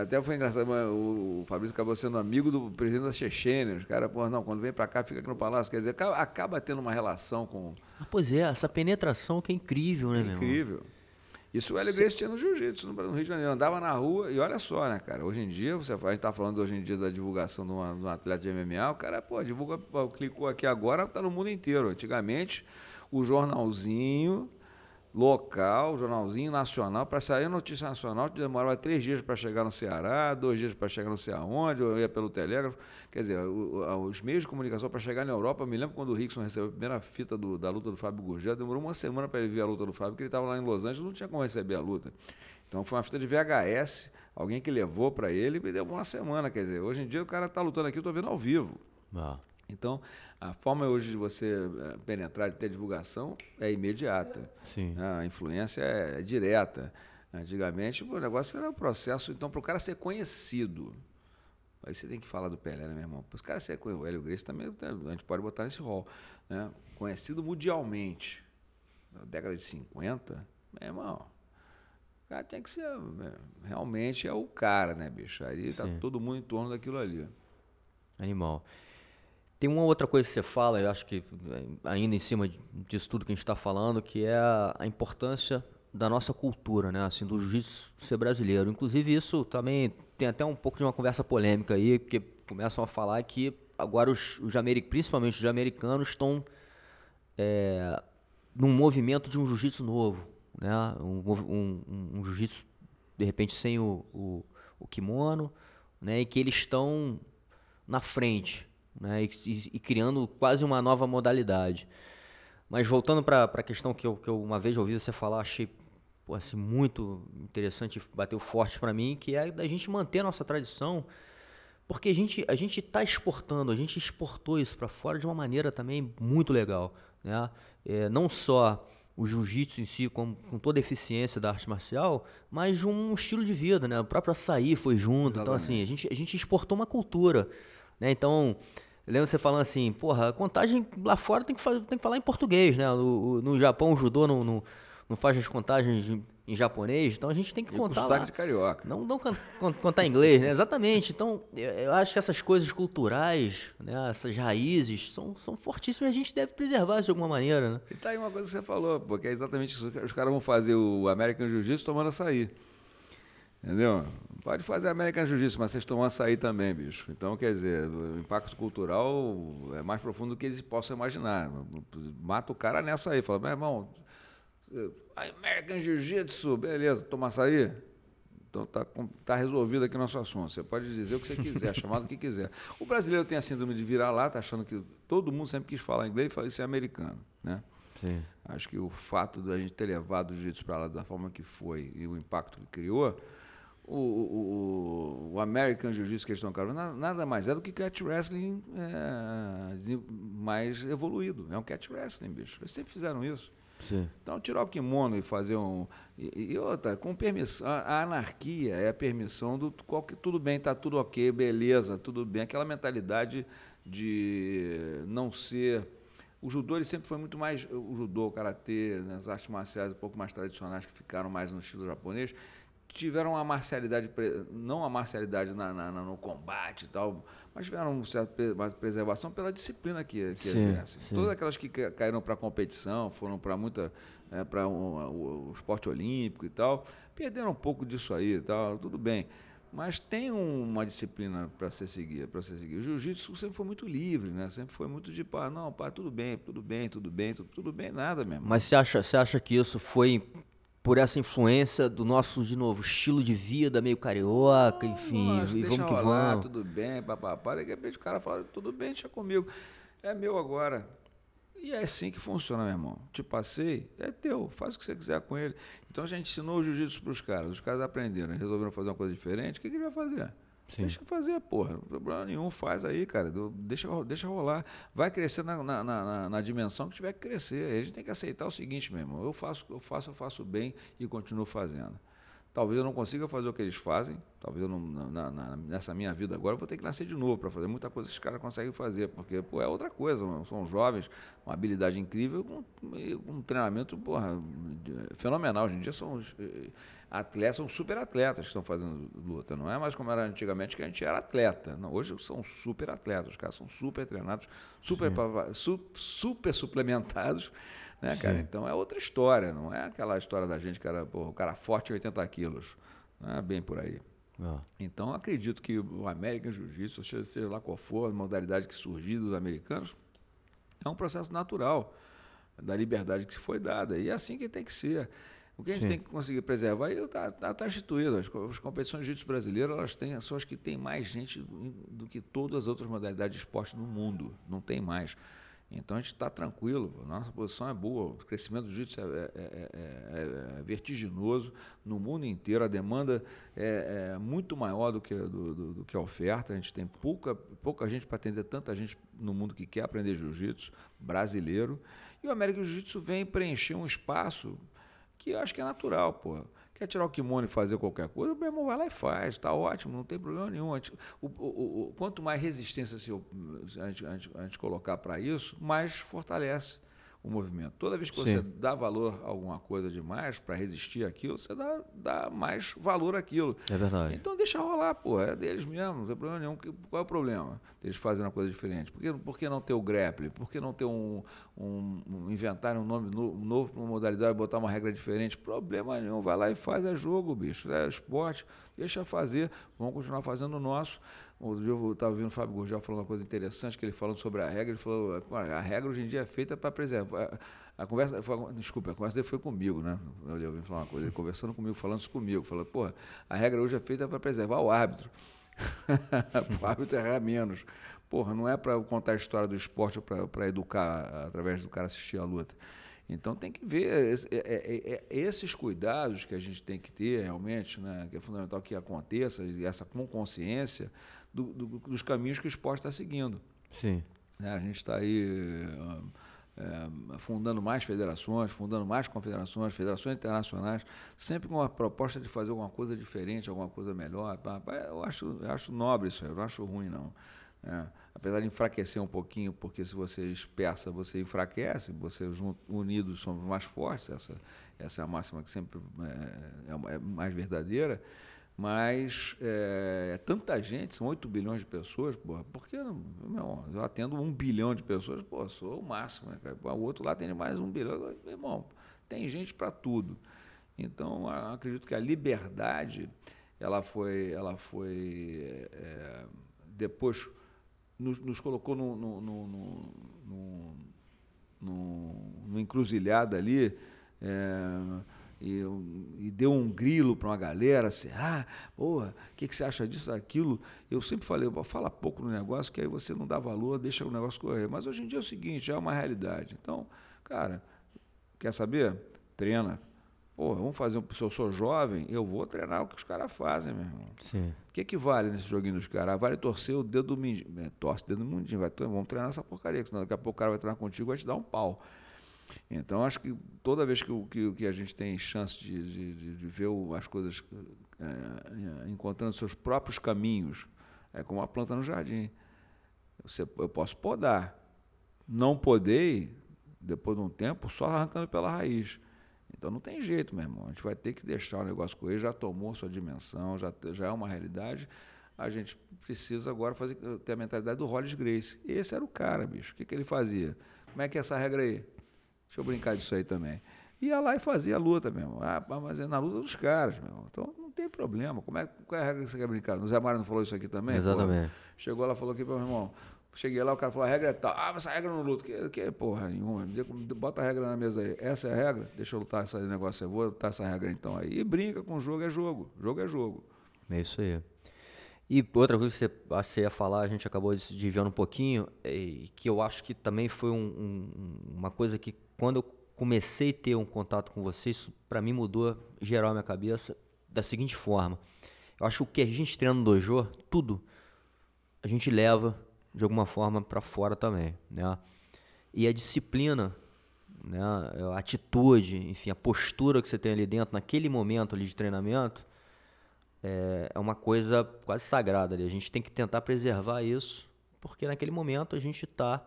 Até foi engraçado, o Fabrício acabou sendo amigo do presidente da Chechênia. Os caras, pô, não, quando vem para cá, fica aqui no palácio. Quer dizer, acaba tendo uma relação com. Ah, pois é, essa penetração que é incrível, né, é meu Incrível. Isso o Hélio Gracie tinha no jiu-jitsu, no Rio de Janeiro. Andava na rua e olha só, né, cara? Hoje em dia, você, a gente tá falando hoje em dia da divulgação de, uma, de um atleta de MMA, o cara, pô, divulga, clicou aqui agora, tá no mundo inteiro. Antigamente, o jornalzinho local, jornalzinho nacional, para sair a notícia nacional, demorava três dias para chegar no Ceará, dois dias para chegar não sei aonde, eu ia pelo telégrafo. Quer dizer, os meios de comunicação para chegar na Europa, eu me lembro quando o Rickson recebeu a primeira fita do, da luta do Fábio Gurgel, demorou uma semana para ele ver a luta do Fábio, porque ele estava lá em Los Angeles, não tinha como receber a luta. Então foi uma fita de VHS, alguém que levou para ele e me deu uma semana. Quer dizer, hoje em dia o cara está lutando aqui, eu estou vendo ao vivo. Ah. Então, a forma hoje de você eh, penetrar, de ter divulgação, é imediata. Sim. A influência é, é direta. Antigamente, o negócio era um processo, então, para o cara ser conhecido. Aí você tem que falar do Pelé, né, meu irmão? Para os caras serem conhecidos, o Hélio Gracie também, né, a gente pode botar nesse rol. Né? Conhecido mundialmente. Na década de 50, meu irmão, o cara tem que ser. é, Realmente é o cara, né, bicho? Aí tá Sim. todo mundo em torno daquilo ali. Animal. Tem uma outra coisa que você fala, eu acho que eh, ainda em cima disso tudo que a gente está falando, que é a, importância da nossa cultura, né? Assim, do jiu-jitsu ser brasileiro. Inclusive isso também tem até um pouco de uma conversa polêmica aí, porque começam a falar que agora os, os principalmente os americanos estão é, num movimento de um jiu-jitsu novo, né? Um, um, um- um jiu-jitsu de repente sem o, o, o kimono, né? E que eles estão na frente, né? E, e- e criando quase uma nova modalidade. Mas voltando para a questão que eu, que eu uma vez ouvi você falar, achei pô, assim, muito interessante, bateu forte para mim, que é da gente manter a nossa tradição, porque a gente a gente está exportando, a gente exportou isso para fora de uma maneira também muito legal, né? É, não só o jiu-jitsu em si, com, com toda a eficiência da arte marcial, mas um estilo de vida, né? O próprio açaí foi junto, então assim, a gente, a gente exportou uma cultura, né? Então, lembro você falando assim, porra, a contagem lá fora tem que, fazer, tem que falar em português, né? No, o- no Japão o judô não, não, não faz as contagens em, em japonês, então a gente tem que E contar lá. de carioca. Não, não can- can- contar inglês, né? Exatamente. Então, eu, acho que essas coisas culturais, né? essas raízes, são, são fortíssimas e a gente deve preservar de alguma maneira, né? E tá aí uma coisa que você falou, porque é exatamente isso. Os caras vão fazer o American Jiu-Jitsu tomando açaí. Entendeu? Pode fazer American Jiu-Jitsu, mas vocês tomam açaí também, bicho. Então, quer dizer, o impacto cultural é mais profundo do que eles possam imaginar. Mata o cara nessa aí. Fala, meu irmão, American Jiu-Jitsu, beleza, toma açaí? Então tá, tá resolvido aqui nosso assunto. Você pode dizer o que você quiser, chamar do que quiser. O brasileiro tem a síndrome de virar lá, tá achando que todo mundo sempre quis falar inglês e fala isso é americano, né? Sim. Acho que o fato da gente ter levado o jiu-jitsu para lá da forma que foi e o impacto que criou, o, o, o- American Jiu-Jitsu que eles estão carregando, na- nada mais é do que cat wrestling é, mais evoluído. É um cat wrestling, bicho. Eles sempre fizeram isso. Sim. Então, tirar o kimono e fazer um. E, e outra, com permissão. A, a anarquia é a permissão do qualquer, tudo bem, tá tudo ok, beleza, tudo bem. Aquela mentalidade de não ser. O judô ele sempre foi muito mais. O judô, o karatê, né, as artes marciais um pouco mais tradicionais que ficaram mais no estilo japonês, tiveram uma marcialidade, não a marcialidade na, na- no combate e tal, mas tiveram uma certa mais preservação pela disciplina que, que Sim, exercem. sim. Todas aquelas que ca- caíram para competição, foram para muita para o, o esporte olímpico e tal, perderam um pouco disso aí e tal, tudo bem. Mas tem um- uma disciplina para ser seguir, para ser seguir. O jiu-jitsu sempre foi muito livre, né? Sempre foi muito de pá, não, pá, tudo bem, tudo bem, tudo bem, tudo, tudo bem, nada mesmo. Mas você acha, você acha que isso foi por essa influência do nosso, de novo, estilo de vida meio carioca, enfim, Nossa, e vamos que rolar, vamos. tudo bem, papapá. De repente o cara fala, tudo bem, deixa comigo. É meu agora. E é assim que funciona, meu irmão. Te passei, é teu, faz o que você quiser com ele. Então a gente ensinou o jiu-jitsu para os caras, os caras aprenderam, resolveram fazer uma coisa diferente, o que, que ele vai fazer? Sim. Deixa fazer, porra. Não tem problema nenhum, faz aí, cara. Deixa, deixa rolar. Vai crescer na, na, na- na- dimensão que tiver que crescer. A gente tem que aceitar o seguinte, meu irmão. Eu faço, eu faço, eu faço bem e continuo fazendo. Talvez eu não consiga fazer o que eles fazem. Talvez eu não, na- na- nessa minha vida agora eu vou ter que nascer de novo para fazer muita coisa que os caras conseguem fazer, porque pô, é outra coisa. São jovens, uma habilidade incrível, com um treinamento porra, fenomenal. Hoje em dia são eh, atletas, são super atletas que estão fazendo luta. Não é mais como era antigamente que a gente era atleta. Não, hoje são super atletas. Os caras são super treinados, super, su- super suplementados. Né, cara? Sim. Então é outra história, não é aquela história da gente que era porra, o cara forte 80 quilos. Não é bem por aí. Ah, Então acredito que o American Jiu-Jitsu, seja, seja lá qual for, a modalidade que surgir dos americanos, é um processo natural da liberdade que se foi dada. E é assim que tem que ser. O que a gente Sim. tem que conseguir preservar está tá, tá instituído. As, as competições de jiu-jitsu brasileiras elas têm, são as que têm mais gente do que todas as outras modalidades de esporte no mundo. Não tem mais. Então a gente está tranquilo, nossa posição é boa, o crescimento do jiu-jitsu é, é, é, é, vertiginoso no mundo inteiro, a demanda é, muito maior do que, do, do, do, que a oferta, a gente tem pouca, pouca gente para atender tanta gente no mundo que quer aprender jiu-jitsu, brasileiro, e o América Jiu-Jitsu vem preencher um espaço que eu acho que é natural, pô. Quer tirar o kimono e fazer qualquer coisa, o meu irmão vai lá e faz, está ótimo, não tem problema nenhum. O, o, o, quanto mais resistência se, a, gente, a gente colocar para isso, mais fortalece o movimento. Toda vez que você Sim. dá valor a alguma coisa demais para resistir àquilo, você dá, dá mais valor àquilo. É verdade. Então deixa rolar, pô, é deles mesmo, não tem problema nenhum. Qual é o problema deles fazerem uma coisa diferente? Por que, por que não ter o grapple? Por que não ter um, um, um inventar um nome novo para uma modalidade, botar uma regra diferente? Problema nenhum, vai lá e faz, é jogo, bicho, é esporte, deixa fazer, vamos continuar fazendo o nosso. Outro dia eu estava ouvindo o Fábio Gurgel falando uma coisa interessante, que ele falando sobre a regra, ele falou, a regra hoje em dia é feita para preservar. A, conversa, foi, desculpa, a conversa dele foi comigo, né? Eu ouvi falar uma coisa, ele conversando comigo, falando isso comigo, falando, pô, a regra hoje é feita para preservar o árbitro. o árbitro errar menos. Porra, não é para contar a história do esporte ou para educar através do cara assistir a luta. Então tem que ver é, é, é, esses cuidados que a gente tem que ter realmente, né, que é fundamental que aconteça, e essa com consciência, do, do, dos caminhos que o esporte está seguindo. Sim. Né? A gente está aí é, fundando mais federações, fundando mais confederações, federações internacionais, sempre com a proposta de fazer alguma coisa diferente, alguma coisa melhor. Eu acho, eu acho nobre isso eu não acho ruim, não. É, apesar de enfraquecer um pouquinho, porque se você espessa, você enfraquece, você unidos somos mais fortes, essa, essa é a máxima que sempre é, é mais verdadeira. Mas é, é, tanta gente, são 8 bilhões de pessoas, porra, por que não? Meu, eu atendo um bilhão de pessoas, pô, sou o máximo, né, cara? O outro lá tem mais um bilhão. Meu irmão, tem gente para tudo. Então, acredito que a liberdade, ela foi, ela foi é, depois nos, nos colocou no, no, no, no encruzilhada ali. É, e, e deu um grilo para uma galera, será? Porra, o que, que você acha disso, daquilo? Eu sempre falei, fala pouco no negócio, que aí você não dá valor, deixa o negócio correr. Mas hoje em dia é o seguinte, já é uma realidade. Então, cara, quer saber? Treina. Pô, vamos fazer, se eu sou jovem, eu vou treinar o que os caras fazem, meu irmão. Sim. O que, que vale nesse joguinho dos caras? Vale torcer o dedo do mindinho. É, torce o dedo do mindinho, vai, vamos treinar essa porcaria, senão daqui a pouco o cara vai treinar contigo e vai te dar um pau. Então, acho que toda vez que, que, que a gente tem chance de, de, de ver as coisas é, encontrando seus próprios caminhos, é como a planta no jardim. Você, eu posso podar. Não podei, depois de um tempo, só arrancando pela raiz. Então não tem jeito, meu irmão. A gente vai ter que deixar o negócio correr, já tomou sua dimensão, já, já é uma realidade. A gente precisa agora fazer, ter a mentalidade do Hollis Grace. Esse era o cara, bicho. O que, que ele fazia? Como é que é essa regra aí? Deixa eu brincar disso aí também. Ia lá e fazia a luta mesmo. Ah, mas é na luta dos caras, meu. Então não tem problema. Como é, qual é a regra que você quer brincar? O Zé Mário não falou isso aqui também? Exatamente. Porra? Chegou lá falou aqui para meu irmão. Cheguei lá, o cara falou, a regra é tal. Ah, mas essa regra não luta. Que, que porra nenhuma. Bota a regra na mesa aí. Essa é a regra? Deixa eu lutar esse negócio. Eu vou lutar essa regra então aí. E brinca com o jogo, é jogo. Jogo é jogo. É isso aí. E outra coisa que você, que você ia falar, a gente acabou desviando um pouquinho, é, que eu acho que também foi um, um, uma coisa que quando eu comecei a ter um contato com você, isso para mim mudou geral a minha cabeça da seguinte forma. Eu acho que o que a gente treina no dojo, tudo, a gente leva de alguma forma para fora também, né? E a disciplina, né, a atitude, enfim, a postura que você tem ali dentro naquele momento ali de treinamento é, é uma coisa quase sagrada ali. A gente tem que tentar preservar isso, porque naquele momento a gente está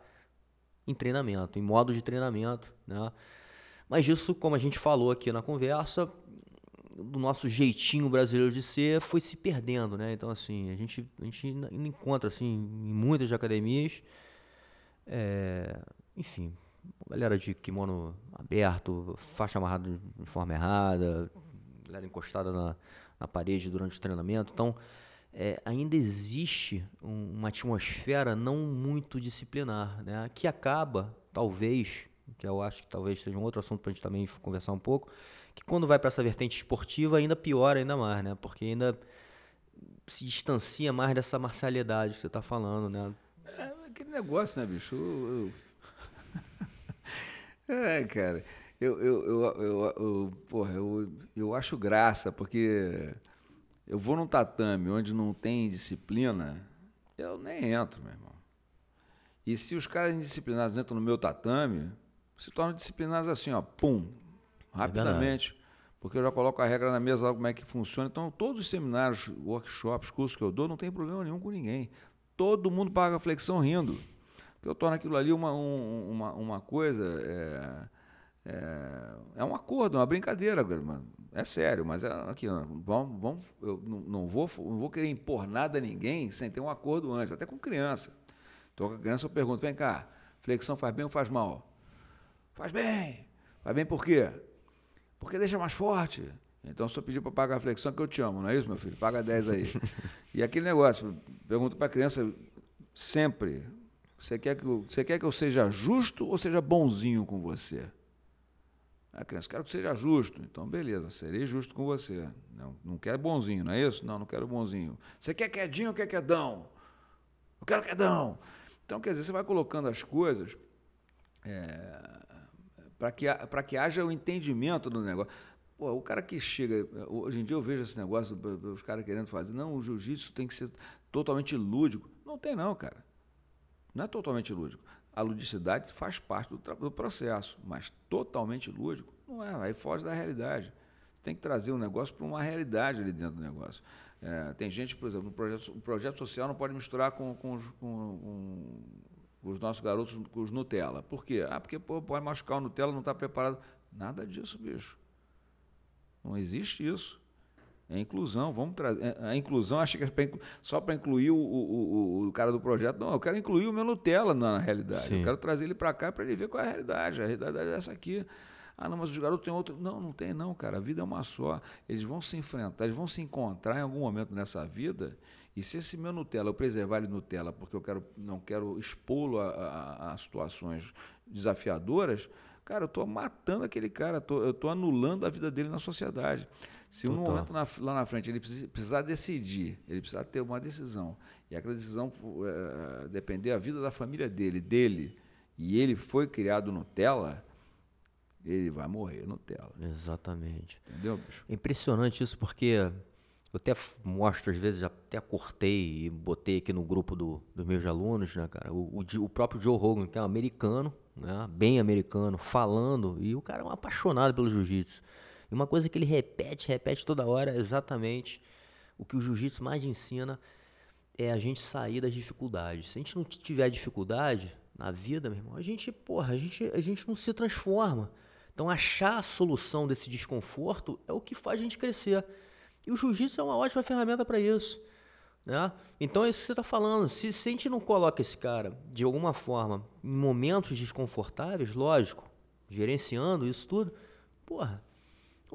em treinamento, em modo de treinamento, né? Mas isso, como a gente falou aqui na conversa, do nosso jeitinho brasileiro de ser foi se perdendo, né? Então, assim, a gente, a gente encontra, assim, em muitas academias, é, enfim, galera de kimono aberto, faixa amarrada de forma errada, galera encostada na, na parede durante o treinamento. Então, é, ainda existe um, uma atmosfera não muito disciplinar, né? Que acaba, talvez, que eu acho que talvez seja um outro assunto para a gente também conversar um pouco, que quando vai para essa vertente esportiva ainda piora ainda mais, né? Porque ainda se distancia mais dessa marcialidade que você está falando, né? É aquele negócio, né, bicho? É, cara. Eu, eu, eu, eu, porra, eu, eu acho graça, porque eu vou num tatame onde não tem disciplina, eu nem entro, meu irmão. E se os caras indisciplinados entram no meu tatame, se tornam disciplinados assim, ó, pum, rapidamente. É porque eu já coloco a regra na mesa, como é que funciona. Então, todos os seminários, workshops, cursos que eu dou, não tem problema nenhum com ninguém. Todo mundo paga a flexão rindo. Porque eu torno aquilo ali uma, um, uma, uma coisa. É, é, é, um acordo, uma brincadeira, mano. É sério, mas é aqui, vamos, vamos, eu não, não, vou, não vou querer impor nada a ninguém sem ter um acordo antes, até com criança. Então, com a criança eu pergunto: vem cá, flexão faz bem ou faz mal? Faz bem. Faz bem por quê? Porque deixa mais forte. Então, só pedir para pagar a flexão que eu te amo, não é isso, meu filho? Paga 10 aí. e aquele negócio, pergunto para a criança sempre: você quer, que eu, você quer que eu seja justo ou seja bonzinho com você? A criança, quero que seja justo. Então, beleza, serei justo com você. Não, não quer bonzinho, não é isso? Não, não quero bonzinho. Você quer quedinho ou quer quedão? Eu quero quedão. Então, quer dizer, você vai colocando as coisas é, para que, que haja o entendimento do negócio. Pô, o cara que chega. Hoje em dia eu vejo esse negócio, os caras querendo fazer. Não, o jiu-jitsu tem que ser totalmente lúdico. Não tem, não, cara. Não é totalmente lúdico. A ludicidade faz parte do, do processo, mas totalmente lúdico não é. Aí foge da realidade. Você tem que trazer o um negócio para uma realidade ali dentro do negócio. É, tem gente, por exemplo, o projeto, o projeto social não pode misturar com, com, com, com os nossos garotos com os Nutella. Por quê? Ah, porque pô, pode machucar o Nutella, não está preparado. Nada disso, bicho. Não existe isso. É inclusão, vamos trazer. É, a inclusão, acho que é só para incluir o, o, o, cara do projeto. Não, eu quero incluir o meu Nutella na realidade. Sim. Eu quero trazer ele para cá para ele ver qual é a realidade. A realidade é essa aqui. Ah, não, mas os garotos têm outro. Não, não tem, não, cara. A vida é uma só. Eles vão se enfrentar, eles vão se encontrar em algum momento nessa vida e se esse meu Nutella, eu preservar ele Nutella porque eu quero, não quero expô-lo a, a, a, situações desafiadoras, cara, eu estou matando aquele cara, eu estou anulando a vida dele na sociedade. Se um momento na, lá na frente ele precisar decidir, ele precisar ter uma decisão, e aquela decisão é, depender da vida da família dele, dele, e ele foi criado Nutella, ele vai morrer Nutella. Exatamente. Entendeu, bicho? Impressionante isso, porque eu até mostro, às vezes, até cortei e botei aqui no grupo do, dos meus alunos, né, cara? O, o, o, próprio Joe Rogan, que é um americano, né, bem americano, falando, e o cara é um apaixonado pelo jiu-jitsu. E uma coisa que ele repete, repete toda hora é exatamente o que o jiu-jitsu mais ensina é a gente sair das dificuldades. Se a gente não tiver dificuldade na vida, meu irmão, a gente, porra, a gente, a gente não se transforma. Então, achar a solução desse desconforto é o que faz a gente crescer. E o jiu-jitsu é uma ótima ferramenta para isso. Né? Então é isso que você está falando. Se, se a gente não coloca esse cara, de alguma forma, em momentos desconfortáveis, lógico, gerenciando isso tudo, porra,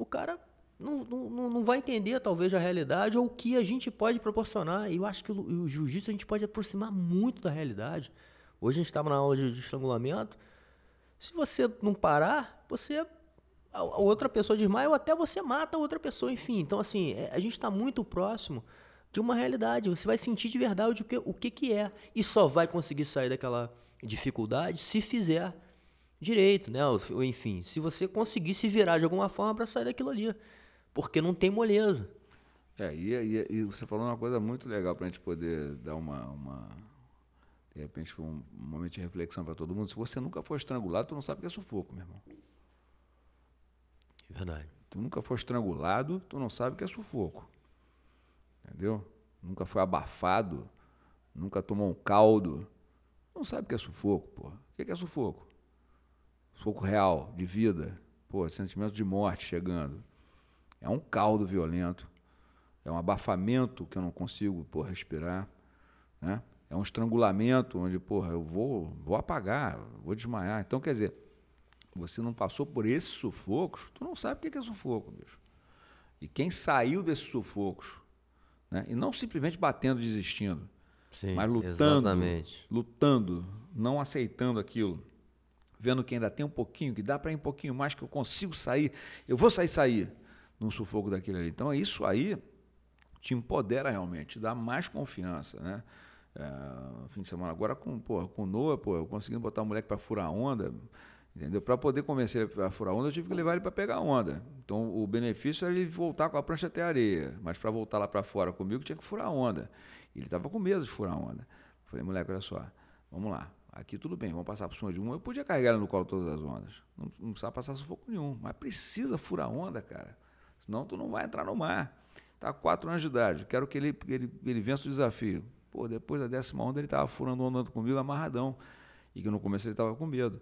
o cara não, não, não vai entender talvez a realidade ou o que a gente pode proporcionar. E eu acho que o, o jiu-jitsu a gente pode aproximar muito da realidade. Hoje a gente estava na aula de, de estrangulamento. Se você não parar, você a outra pessoa desmaia ou até você mata a outra pessoa, enfim. Então, assim, é, a gente está muito próximo de uma realidade. Você vai sentir de verdade o que, o que, que é. E só vai conseguir sair daquela dificuldade se fizer direito, né? Ou, enfim, se você conseguir se virar de alguma forma para sair daquilo ali. Porque não tem moleza. É, e, e, e você falou uma coisa muito legal para a gente poder dar uma, uma. De repente, foi um momento de reflexão para todo mundo. Se você nunca foi estrangulado, tu não sabe o que é sufoco, meu irmão. Verdade. Tu nunca foi estrangulado, tu não sabe o que é sufoco. Entendeu? Nunca foi abafado, nunca tomou um caldo. Não sabe o que é sufoco, pô. O que é sufoco? Sufoco real, de vida. Pô, sentimento de morte chegando. É um caldo violento. É um abafamento que eu não consigo, pô, respirar. Né? É um estrangulamento onde, porra, eu vou, vou apagar, vou desmaiar. Então, quer dizer, você não passou por esses sufocos, tu não sabe o que é sufoco, bicho. E quem saiu desses sufocos, né? e não simplesmente batendo, desistindo, Sim, mas lutando, exatamente. lutando, não aceitando aquilo, vendo que ainda tem um pouquinho, que dá para ir um pouquinho mais, que eu consigo sair, eu vou sair, sair no sufoco daquele ali. Então, isso aí te empodera realmente, te dá mais confiança, né? É, fim de semana agora com, pô, com o Noah, pô, eu conseguindo botar o moleque para furar onda, Entendeu? Para poder começar a furar onda, eu tive que levar ele para pegar onda. Então, o benefício era ele voltar com a prancha até a areia. Mas para voltar lá para fora comigo, tinha que furar onda. Ele estava com medo de furar onda. falei, moleque, olha só, vamos lá. Aqui tudo bem, vamos passar por cima de uma. Eu podia carregar ele no colo todas as ondas. Não, não precisava passar sufoco nenhum. Mas precisa furar onda, cara. Senão tu não vai entrar no mar. Tá quatro anos de idade. Quero que ele, ele, ele vença o desafio. Pô, depois da décima onda ele estava furando onda comigo amarradão. E que no começo ele estava com medo.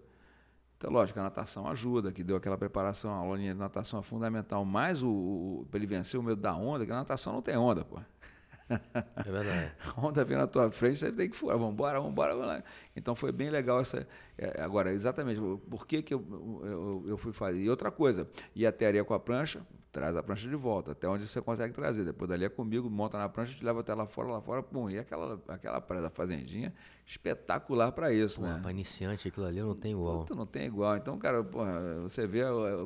Então, lógico, a natação ajuda, que deu aquela preparação, a aula de natação é fundamental. Mas o, o para ele vencer o medo da onda, que a natação não tem onda, pô. É verdade. a onda vem na tua frente, você tem que furar, vamos embora, vamos embora, vamos lá. Então foi bem legal essa. É, agora, exatamente, por que, que eu, eu, eu, fui fazer? E outra coisa, ir até areia com a prancha, traz a prancha de volta, até onde você consegue trazer. Depois dali é comigo, monta na prancha, te leva até lá fora, lá fora, pum. E aquela, aquela praia da Fazendinha, espetacular para isso, pô, né? Para iniciante, aquilo ali não tem igual. Puta, não tem igual. Então, cara, você vê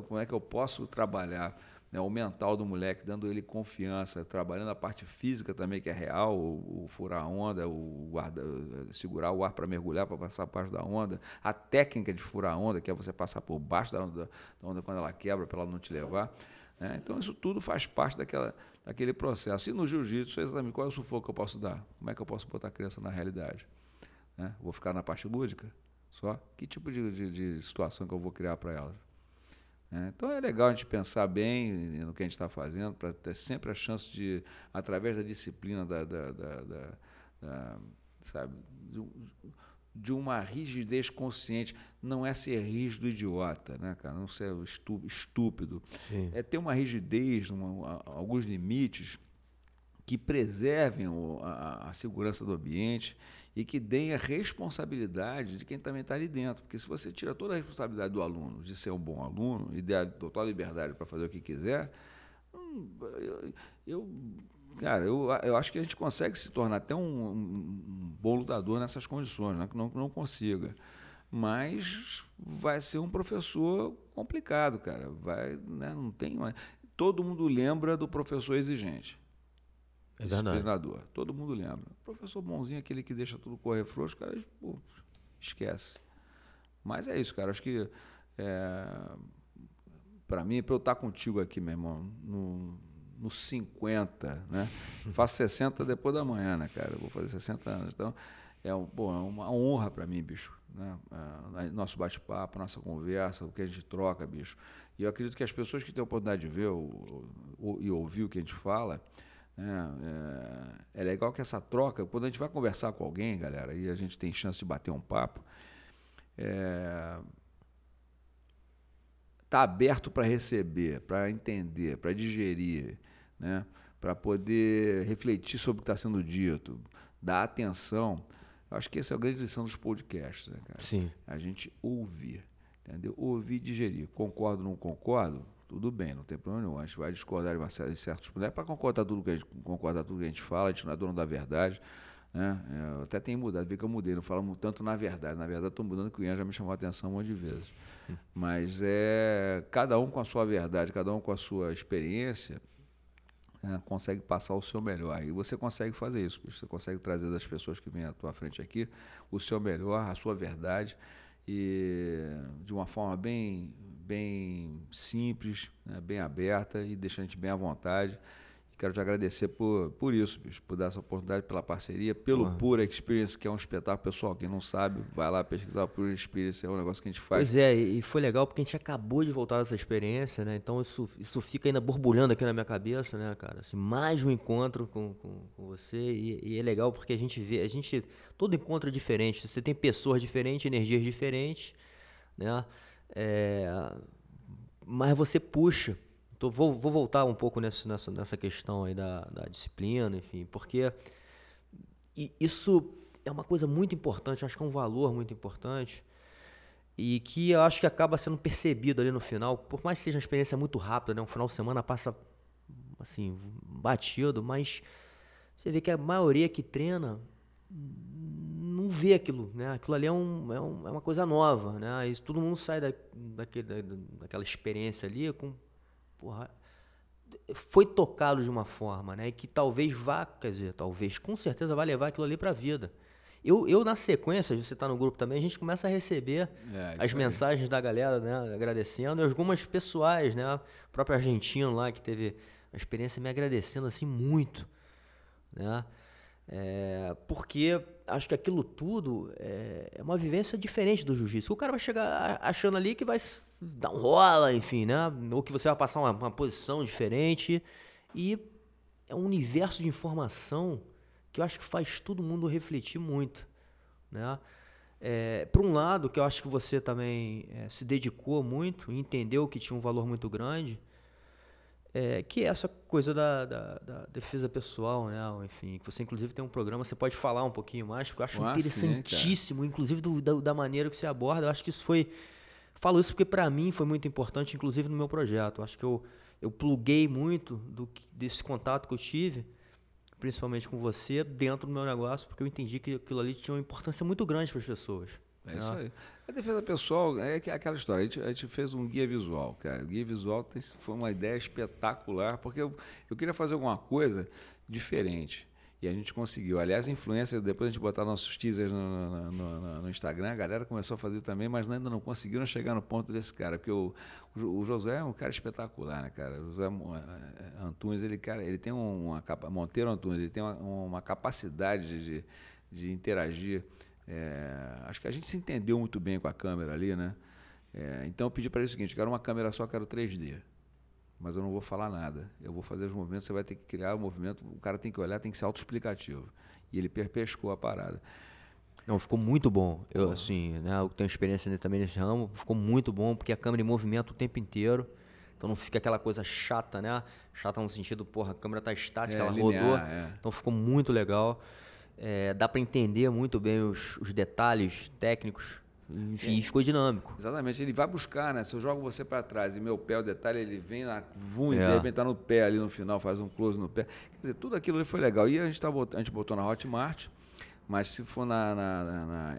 como é que eu posso trabalhar né, o mental do moleque, dando ele confiança, trabalhando a parte física também, que é real, o, o furar a onda, o guarda, segurar o ar para mergulhar, para passar parte da onda, a técnica de furar a onda, que é você passar por baixo da onda, da onda quando ela quebra, para ela não te levar. Né? Então, isso tudo faz parte daquela, daquele processo. E no jiu-jitsu, exatamente qual é o sufoco que eu posso dar? Como é que eu posso botar a criança na realidade? Né? Vou ficar na parte lúdica só? Que tipo de, de, de situação que eu vou criar para ela? É, então é legal a gente pensar bem no que a gente está fazendo, para ter sempre a chance de, através da disciplina, da, da, da, da sabe, de uma rigidez consciente, não é ser rígido idiota, né, cara? Não ser estúpido. Sim. É ter uma rigidez, uma, alguns limites que preservem a, a segurança do ambiente e que deem a responsabilidade de quem também está ali dentro. Porque se você tira toda a responsabilidade do aluno de ser um bom aluno e der total liberdade para fazer o que quiser, hum, eu, cara, eu, eu acho que a gente consegue se tornar até um, um bom lutador nessas condições, não é que não, não consiga. Mas vai ser um professor complicado, cara. Vai, né, não tem uma... Todo mundo lembra do professor exigente. É disciplinador. Todo mundo lembra. O professor bonzinho, aquele que deixa tudo correr frouxo, cara, pô, esquece. Mas é isso, cara. Acho que é, para mim, para eu estar contigo aqui, meu irmão, no, no 50, né? Faço 60 depois da manhã, né, cara? Eu vou fazer 60 anos. Então, é, pô, é uma honra para mim, bicho. Né? É, nosso bate-papo, nossa conversa, o que a gente troca, bicho. E eu acredito que as pessoas que têm a oportunidade de ver ou, ou, e ouvir o que a gente fala, é, é, é, legal que essa troca, quando a gente vai conversar com alguém, galera, e a gente tem chance de bater um papo, é, tá aberto para receber, para entender, para digerir, né? para poder refletir sobre o que está sendo dito, dar atenção. Eu acho que essa é a grande lição dos podcasts, né, cara? Sim. A gente ouvir, entendeu? Ouvir e digerir. Concordo ou não concordo? Tudo bem, não tem problema nenhum. A gente vai discordar em certos pontos. É para concordar tudo que a gente concordar tudo que a gente fala, a gente não é dono da verdade. Né? É, até tem mudado, vê que eu mudei, não falo tanto na verdade. Na verdade, estou mudando, que o Ian já me chamou a atenção um monte de vezes. Mas é cada um com a sua verdade, cada um com a sua experiência, né? consegue passar o seu melhor. E você consegue fazer isso, você consegue trazer das pessoas que vêm à tua frente aqui o seu melhor, a sua verdade, e de uma forma bem bem simples, né, bem aberta e deixa a gente bem à vontade. E quero te agradecer por, por isso, bicho, por dar essa oportunidade, pela parceria, pelo uhum. Pura Experience, que é um espetáculo. Pessoal, quem não sabe, vai lá pesquisar o Pura Experience, é um negócio que a gente faz. Pois é, e foi legal porque a gente acabou de voltar dessa experiência, né? Então isso, isso fica ainda borbulhando aqui na minha cabeça, né, cara? Assim, mais um encontro com, com, com você e, e, é legal porque a gente vê, a gente, todo encontro é diferente, você tem pessoas diferentes, energias diferentes, né? É, mas você puxa. Vou, vou voltar um pouco nessa, nessa, nessa questão aí da, da disciplina, enfim, porque isso é uma coisa muito importante, acho que é um valor muito importante e que eu acho que acaba sendo percebido ali no final, por mais que seja uma experiência muito rápida, né? Um final de semana passa assim, batido, mas você vê que a maioria que treina não vê aquilo, né? Aquilo ali é, um, é, um, é uma coisa nova, né? E todo mundo sai da, daquele, da, daquela experiência ali com, porra, foi tocado de uma forma, né? Que talvez vá, quer dizer, talvez, com certeza vai levar aquilo ali para a vida. Eu, eu na sequência, você está no grupo também, a gente começa a receber É, as isso aí. mensagens da galera, né? Agradecendo, e algumas pessoais, né? O próprio argentino lá que teve a experiência me agradecendo assim muito, né? É, porque acho que aquilo tudo é, é uma vivência diferente do jiu-jitsu. O cara vai chegar achando ali que vai dar um rola, enfim, né? Ou que você vai passar uma, uma posição diferente. E é um universo de informação que eu acho que faz todo mundo refletir muito, né? É, por um lado, que eu acho que você também é, se dedicou muito entendeu que tinha um valor muito grande, é, que é essa coisa da, da- da defesa pessoal, né? Enfim, que você inclusive tem um programa, você pode falar um pouquinho mais, porque eu acho Ah, interessantíssimo, inclusive do- da, da maneira que você aborda. Eu acho que isso foi. Falo isso porque para mim foi muito importante, inclusive no meu projeto. Eu acho que eu, eu pluguei muito do, desse contato que eu tive, principalmente com você, dentro do meu negócio, porque eu entendi que aquilo ali tinha uma importância muito grande para as pessoas. É né? isso aí. A defesa pessoal é que- aquela história. A gente, a gente fez um guia visual, cara. O guia visual tem- foi uma ideia espetacular, porque eu, eu queria fazer alguma coisa diferente. E a gente conseguiu. Aliás, influência, depois a gente botar nossos teasers no, no- no- no- Instagram, a galera começou a fazer também, mas ainda não conseguiram chegar no ponto desse cara. Porque o, o é um cara espetacular, né, cara? O Josué eh, Antunes, ele, cara, ele tem uma Monteiro Antunes, ele tem uma, uma capacidade de, de interagir. É, acho que a gente se entendeu muito bem com a câmera ali, né? É, então eu pedi para ele o seguinte: quero uma câmera só, quero 3D. Mas eu não vou falar nada. Eu vou fazer os movimentos, você vai ter que criar o movimento, o cara tem que olhar, tem que ser autoexplicativo. E ele perpescou a parada. Não, ficou muito bom. Eu, assim, né, eu tenho experiência também nesse ramo, ficou muito bom, porque a câmera em movimento o tempo inteiro. Então não fica aquela coisa chata, né? Chata no sentido, porra, a câmera tá estática, É, ela linear, rodou. é. Então ficou muito legal. É, dá para entender muito bem os, os detalhes técnicos. Enfim, ficou dinâmico. Exatamente, ele vai buscar, né? Se eu jogo você para trás e meu pé, o detalhe, ele vem lá, vum, e É. de repente tá no pé ali no final, faz um close no pé. Quer dizer, tudo aquilo ali foi legal. E a gente, tá a gente botou na Hotmart, mas se for na, na, na- na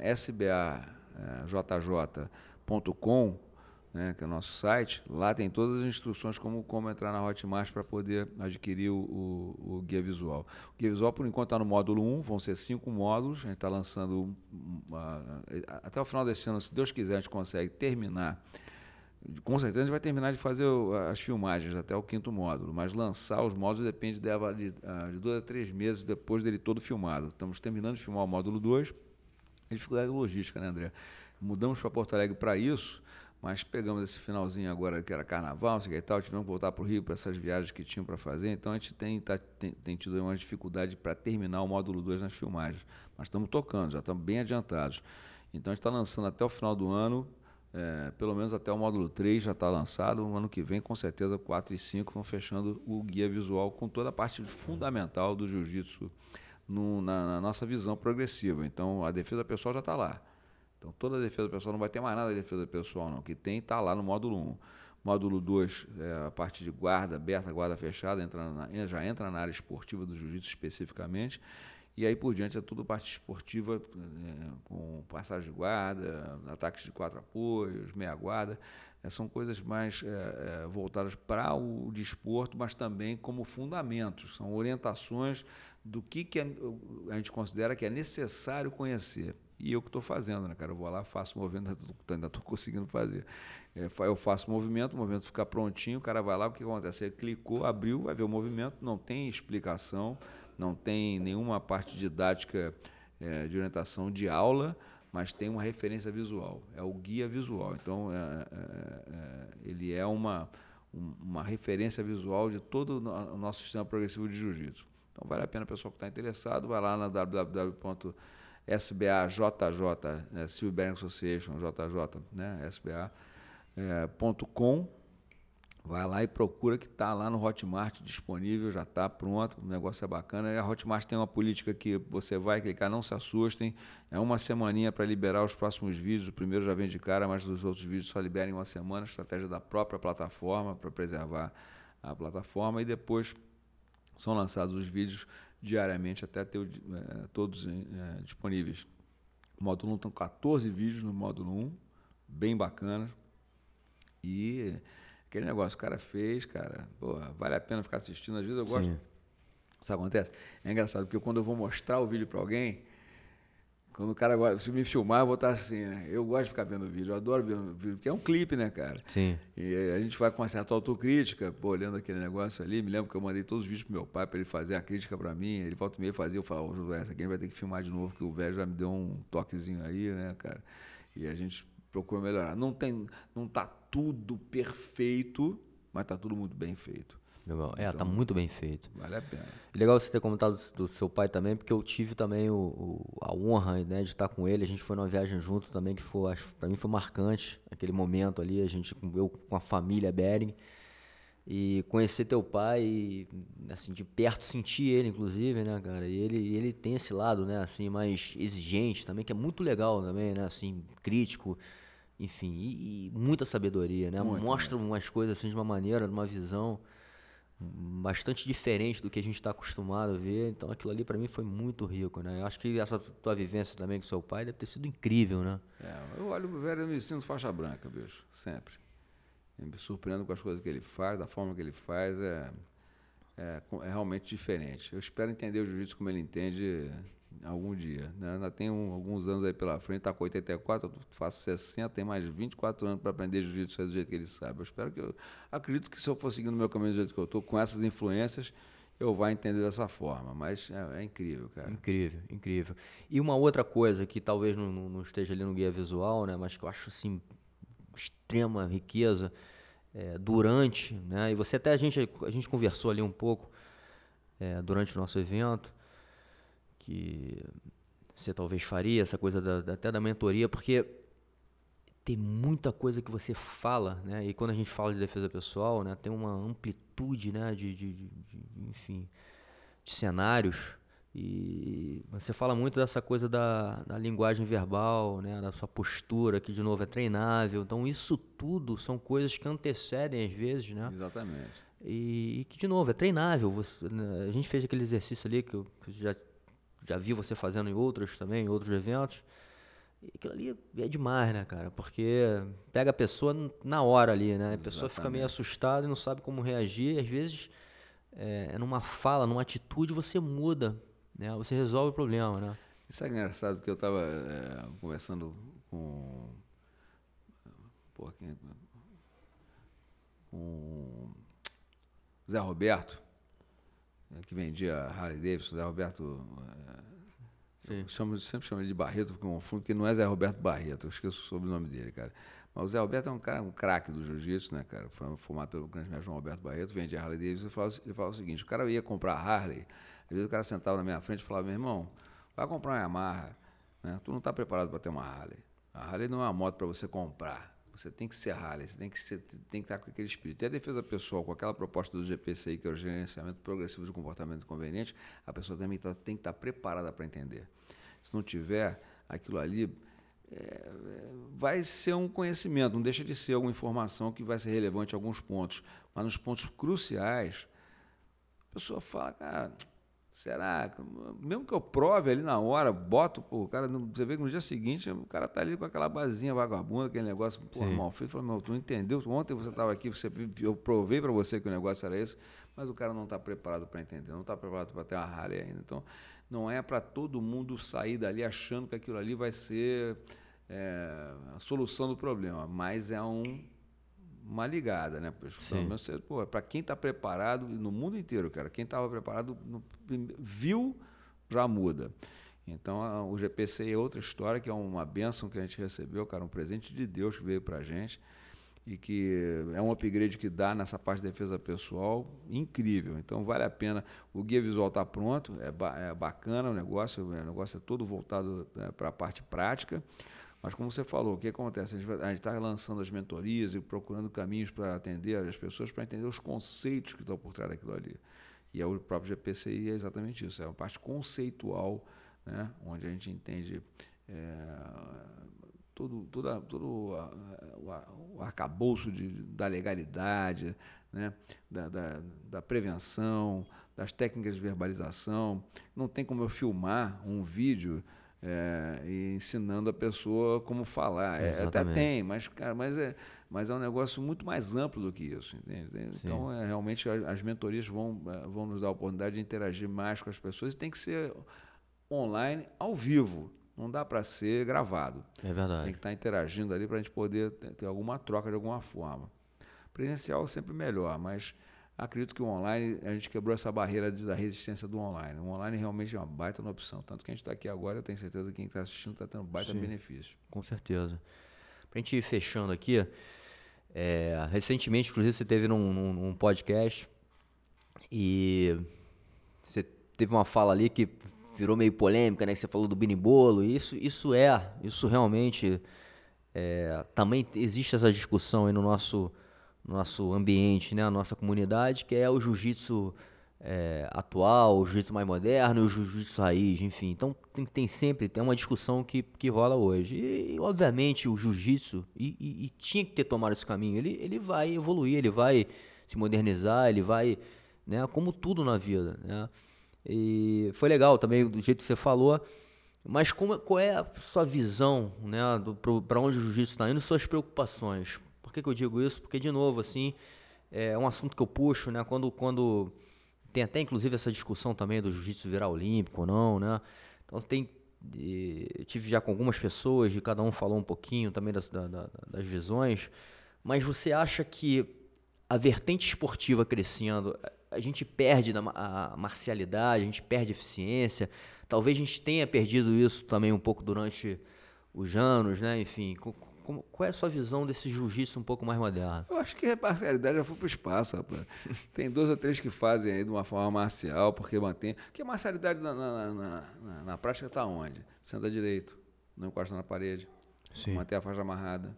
sbajj.com, né, que é o nosso site, lá tem todas as instruções como, como entrar na Hotmart para poder adquirir o, o- o guia visual. O guia visual, por enquanto, está no módulo 1, vão ser cinco módulos. A gente está lançando, um- uma- até o final desse ano, se Deus quiser, a gente consegue terminar. Com certeza a gente vai terminar de fazer as filmagens até o quinto módulo, mas lançar os módulos depende de, de, ah, de dois a três meses depois dele todo filmado. Estamos terminando de filmar o módulo 2. A dificuldade logística, né, André? Mudamos para Porto Alegre para isso, mas pegamos esse finalzinho agora que era carnaval, sei que tal, tivemos que voltar para o Rio para essas viagens que tinham para fazer, então a gente tem, tá- tem, tem tido uma dificuldade para terminar o módulo 2 nas filmagens. Mas estamos tocando, já estamos bem adiantados. Então a gente está lançando até o final do ano, é, pelo menos até o módulo 3 já está lançado. O ano que vem, com certeza, 4 e 5 vão fechando o guia visual com toda a parte fundamental do jiu-jitsu no- na, na nossa visão progressiva. Então a defesa pessoal já está lá. Então toda a defesa pessoal não vai ter mais nada de defesa pessoal, não. O que tem está lá no módulo 1. Módulo 2 é a parte de guarda aberta, guarda fechada, entra na- já entra na área esportiva do jiu-jitsu especificamente. E aí por diante é tudo parte esportiva, é, com passagem de guarda, ataques de quatro apoios, meia guarda. É, são coisas mais é, é, voltadas para o desporto, mas também como fundamentos. São orientações do que, que é- a gente considera que é necessário conhecer. E eu que estou fazendo, né, cara? Eu vou lá, faço o movimento, ainda estou conseguindo fazer. É, eu faço o movimento, o movimento fica prontinho, o cara vai lá, o que acontece? Ele clicou, abriu, vai ver o movimento, não tem explicação, não tem nenhuma parte didática é, de orientação de aula, mas tem uma referência visual. É o guia visual. Então, é, é, é, ele é uma, um- uma referência visual de todo o no- o nosso sistema progressivo de jiu-jitsu. Então, vale a pena o pessoal que está interessado, vai lá na www.sbajj, né, Civil Bearing Association, JJ, né, SBA, é, Vai lá e procura que está lá no Hotmart disponível, já está pronto, o negócio é bacana. E a Hotmart tem uma política que você vai clicar, não se assustem. É uma semaninha para liberar os próximos vídeos. O primeiro já vem de cara, mas os outros vídeos só liberam em uma semana. Estratégia da própria plataforma para preservar a plataforma. E depois são lançados os vídeos diariamente até ter eh, todos eh, disponíveis. O módulo 1 estão 14 vídeos no módulo 1, bem bacanas. E aquele negócio, o cara fez, cara, pô, vale a pena ficar assistindo. Às vezes eu gosto. Sim. Sabe o que acontece? É engraçado, porque quando eu vou mostrar o vídeo para alguém, Quando o cara agora, se me filmar, eu vou estar assim, né? Eu gosto de ficar vendo vídeo, eu adoro ver vídeo, porque é um clipe, né, cara? Sim. E a gente vai com uma certa autocrítica, pô, olhando aquele negócio ali. Me lembro que eu mandei todos os vídeos pro meu pai para ele fazer a crítica para mim. Ele volta e meia fazia, eu falava, ô Josué, essa aqui a gente vai ter que filmar de novo, que o velho já me deu um toquezinho aí, né, cara? E a gente procura melhorar. Não tem, não tá tudo perfeito, mas tá tudo muito bem feito. Legal. É, tá então, tá muito bem feito. Vale a pena. legal você ter comentado do seu pai também, porque eu tive também o, o, a honra né, de estar com ele. A gente foi numa viagem junto também, que foi, acho, pra mim foi marcante aquele momento ali, a gente, eu com a família Bering. E conhecer teu pai, e, assim, de perto sentir ele, inclusive, né, cara? E ele, ele tem esse lado, né, assim, mais exigente também, que é muito legal também, né, assim, crítico, enfim, e, e muita sabedoria, né? Muito, Mostra muito. umas coisas assim de uma maneira, de uma visão bastante diferente do que a gente está acostumado a ver. Então aquilo ali para mim foi muito rico, né? Eu acho que essa tua vivência também com seu pai deve ter sido incrível, né? É, eu olho o velho e me sinto faixa branca, bicho, sempre. Eu me surpreendo com as coisas que ele faz, da forma que ele faz, é, é, é realmente diferente. Eu espero entender o jiu-jitsu como ele entende algum dia. Né? Ainda tenho alguns anos aí pela frente, está com 84, eu faço 60, tem mais 24 anos para aprender jiu-jitsu do jeito que ele sabe. Eu espero que eu acredito que se eu for seguindo o meu caminho do jeito que eu estou, com essas influências, eu vou entender dessa forma. Mas é, é, incrível, cara. Incrível, incrível. E uma outra coisa que talvez não, não, esteja ali no guia visual, né, mas que eu acho assim extrema riqueza é, durante, né? E você até a gente a gente conversou ali um pouco é, durante o nosso evento que você talvez faria, essa coisa da, até da mentoria, porque tem muita coisa que você fala, né? E quando a gente fala de defesa pessoal, né, tem uma amplitude, né, de, de, de, de enfim, de cenários. E você fala muito dessa coisa da, da linguagem verbal, né, da sua postura, que de novo é treinável. Então isso tudo são coisas que antecedem às vezes, né? Exatamente. E, e que de novo é treinável. Você, né, a gente fez aquele exercício ali que eu já já vi você fazendo em outros também, em outros eventos. E aquilo ali é demais, né, cara? Porque pega a pessoa na hora ali, né? A pessoa fica meio assustada e não sabe como reagir. E às vezes, é, numa fala, numa atitude, você muda, né? Você resolve o problema, né? Isso é engraçado, porque eu estava é, conversando com... Pô, quem... Com Zé Roberto, que vendia Harley Davidson, Zé Roberto. É, chamo, sempre chamo ele de Barreto, porque eu confundo, porque não é Zé Roberto Barreto, eu esqueço o sobrenome dele, cara. Mas o Zé Roberto é um cara, um craque do jiu-jitsu, né, cara? Foi formado pelo grande mestre João Roberto Barreto, vendia Harley Davidson e fala, ele fala o seguinte: o cara ia comprar Harley, às vezes o cara sentava na minha frente e falava, meu irmão, vai comprar uma Yamaha, né? Tu não está preparado para ter uma Harley. A Harley não é uma moto para você comprar. Você tem que ser Harley, você tem que, ser, tem que estar com aquele espírito. E a defesa pessoal, com aquela proposta do GPCI, que é o gerenciamento progressivo de comportamento conveniente, a pessoa também tá, tem que estar preparada para entender. Se não tiver, aquilo ali é, vai ser um conhecimento, não deixa de ser alguma informação que vai ser relevante em alguns pontos. Mas nos pontos cruciais, a pessoa fala, cara Será? Mesmo que eu prove ali na hora, boto, pô, o cara, você vê que no dia seguinte o cara tá ali com aquela basinha vagabunda, aquele negócio, pô, Sim. mal feito. Falei, meu, tu não entendeu? Ontem você estava aqui, você, eu provei para você que o negócio era esse, mas o cara não está preparado para entender, não está preparado para ter uma Harley ainda. Então, não é para todo mundo sair dali achando que aquilo ali vai ser é, a solução do problema, mas é um uma ligada, né? Para quem está preparado, no mundo inteiro, cara, quem estava preparado, no, viu, já muda. Então, o GPC é outra história, que é uma benção que a gente recebeu, cara, um presente de Deus que veio para a gente e que é um upgrade que dá nessa parte de defesa pessoal incrível. Então, vale a pena. O guia visual está pronto, é, ba é, bacana o negócio, o negócio é todo voltado é, para a parte prática. Mas como você falou, o que acontece? A gente está lançando as mentorias e procurando caminhos para atender as pessoas, para entender os conceitos que estão por trás daquilo ali. E é o próprio GPCI é exatamente isso, é uma parte conceitual, né, onde a gente entende é, todo, todo, todo a, a, o arcabouço de, da legalidade, né, da, da, da prevenção, das técnicas de verbalização. Não tem como eu filmar um vídeo é, e ensinando a pessoa como falar. É, até tem, mas, cara, mas, é, mas é um negócio muito mais amplo do que isso. Entende? Então, é, realmente, as mentorias vão, é, vão nos dar a oportunidade de interagir mais com as pessoas e tem que ser online, ao vivo. não dá para ser gravado. É verdade. Tem que estar tá interagindo ali para a gente poder ter alguma troca de alguma forma. Presencial é sempre melhor, mas acredito que o online, a gente quebrou essa barreira da resistência do online. O online realmente é uma baita uma opção. Tanto que a gente está aqui agora, eu tenho certeza que quem está assistindo está tendo baita Sim, benefício. Com certeza. Para a gente ir fechando aqui, é, recentemente, inclusive, você teve num, num, num, podcast e você teve uma fala ali que virou meio polêmica, né? Que você falou do Binimbolo. Isso, isso é, isso realmente é, também existe essa discussão aí no nosso nosso ambiente, né, a nossa comunidade, que é o jiu-jitsu é, atual, o jiu-jitsu mais moderno, o jiu-jitsu raiz, enfim. Então tem, tem, sempre tem uma discussão que, que rola hoje. E, obviamente o jiu-jitsu, e, e, e, tinha que ter tomado esse caminho, ele, ele vai evoluir, ele vai se modernizar, ele vai, né, como tudo na vida, né. E foi legal também do jeito que você falou, mas como, qual é a sua visão, né, para onde o jiu-jitsu está indo, suas preocupações? Que, que eu digo isso? Porque, de novo, assim, é um assunto que eu puxo, né? Quando, quando tem até, inclusive, essa discussão também do jiu-jitsu virar olímpico ou não, né? Então, tem... Eu tive já com algumas pessoas, de cada um falou um pouquinho também das, da, das visões, mas você acha que a vertente esportiva crescendo, a gente perde a marcialidade, a gente perde eficiência, talvez a gente tenha perdido isso também um pouco durante os anos, né? Enfim, como, qual é a sua visão desse jiu-jitsu um pouco mais moderno? Eu acho que a parcialidade já foi para o espaço, rapaz. Tem dois ou três que fazem aí de uma forma marcial, porque mantém. Porque a marcialidade na, na, na, na, na prática está onde? Senta direito, não encosta na parede, Sim. mantém a faixa amarrada,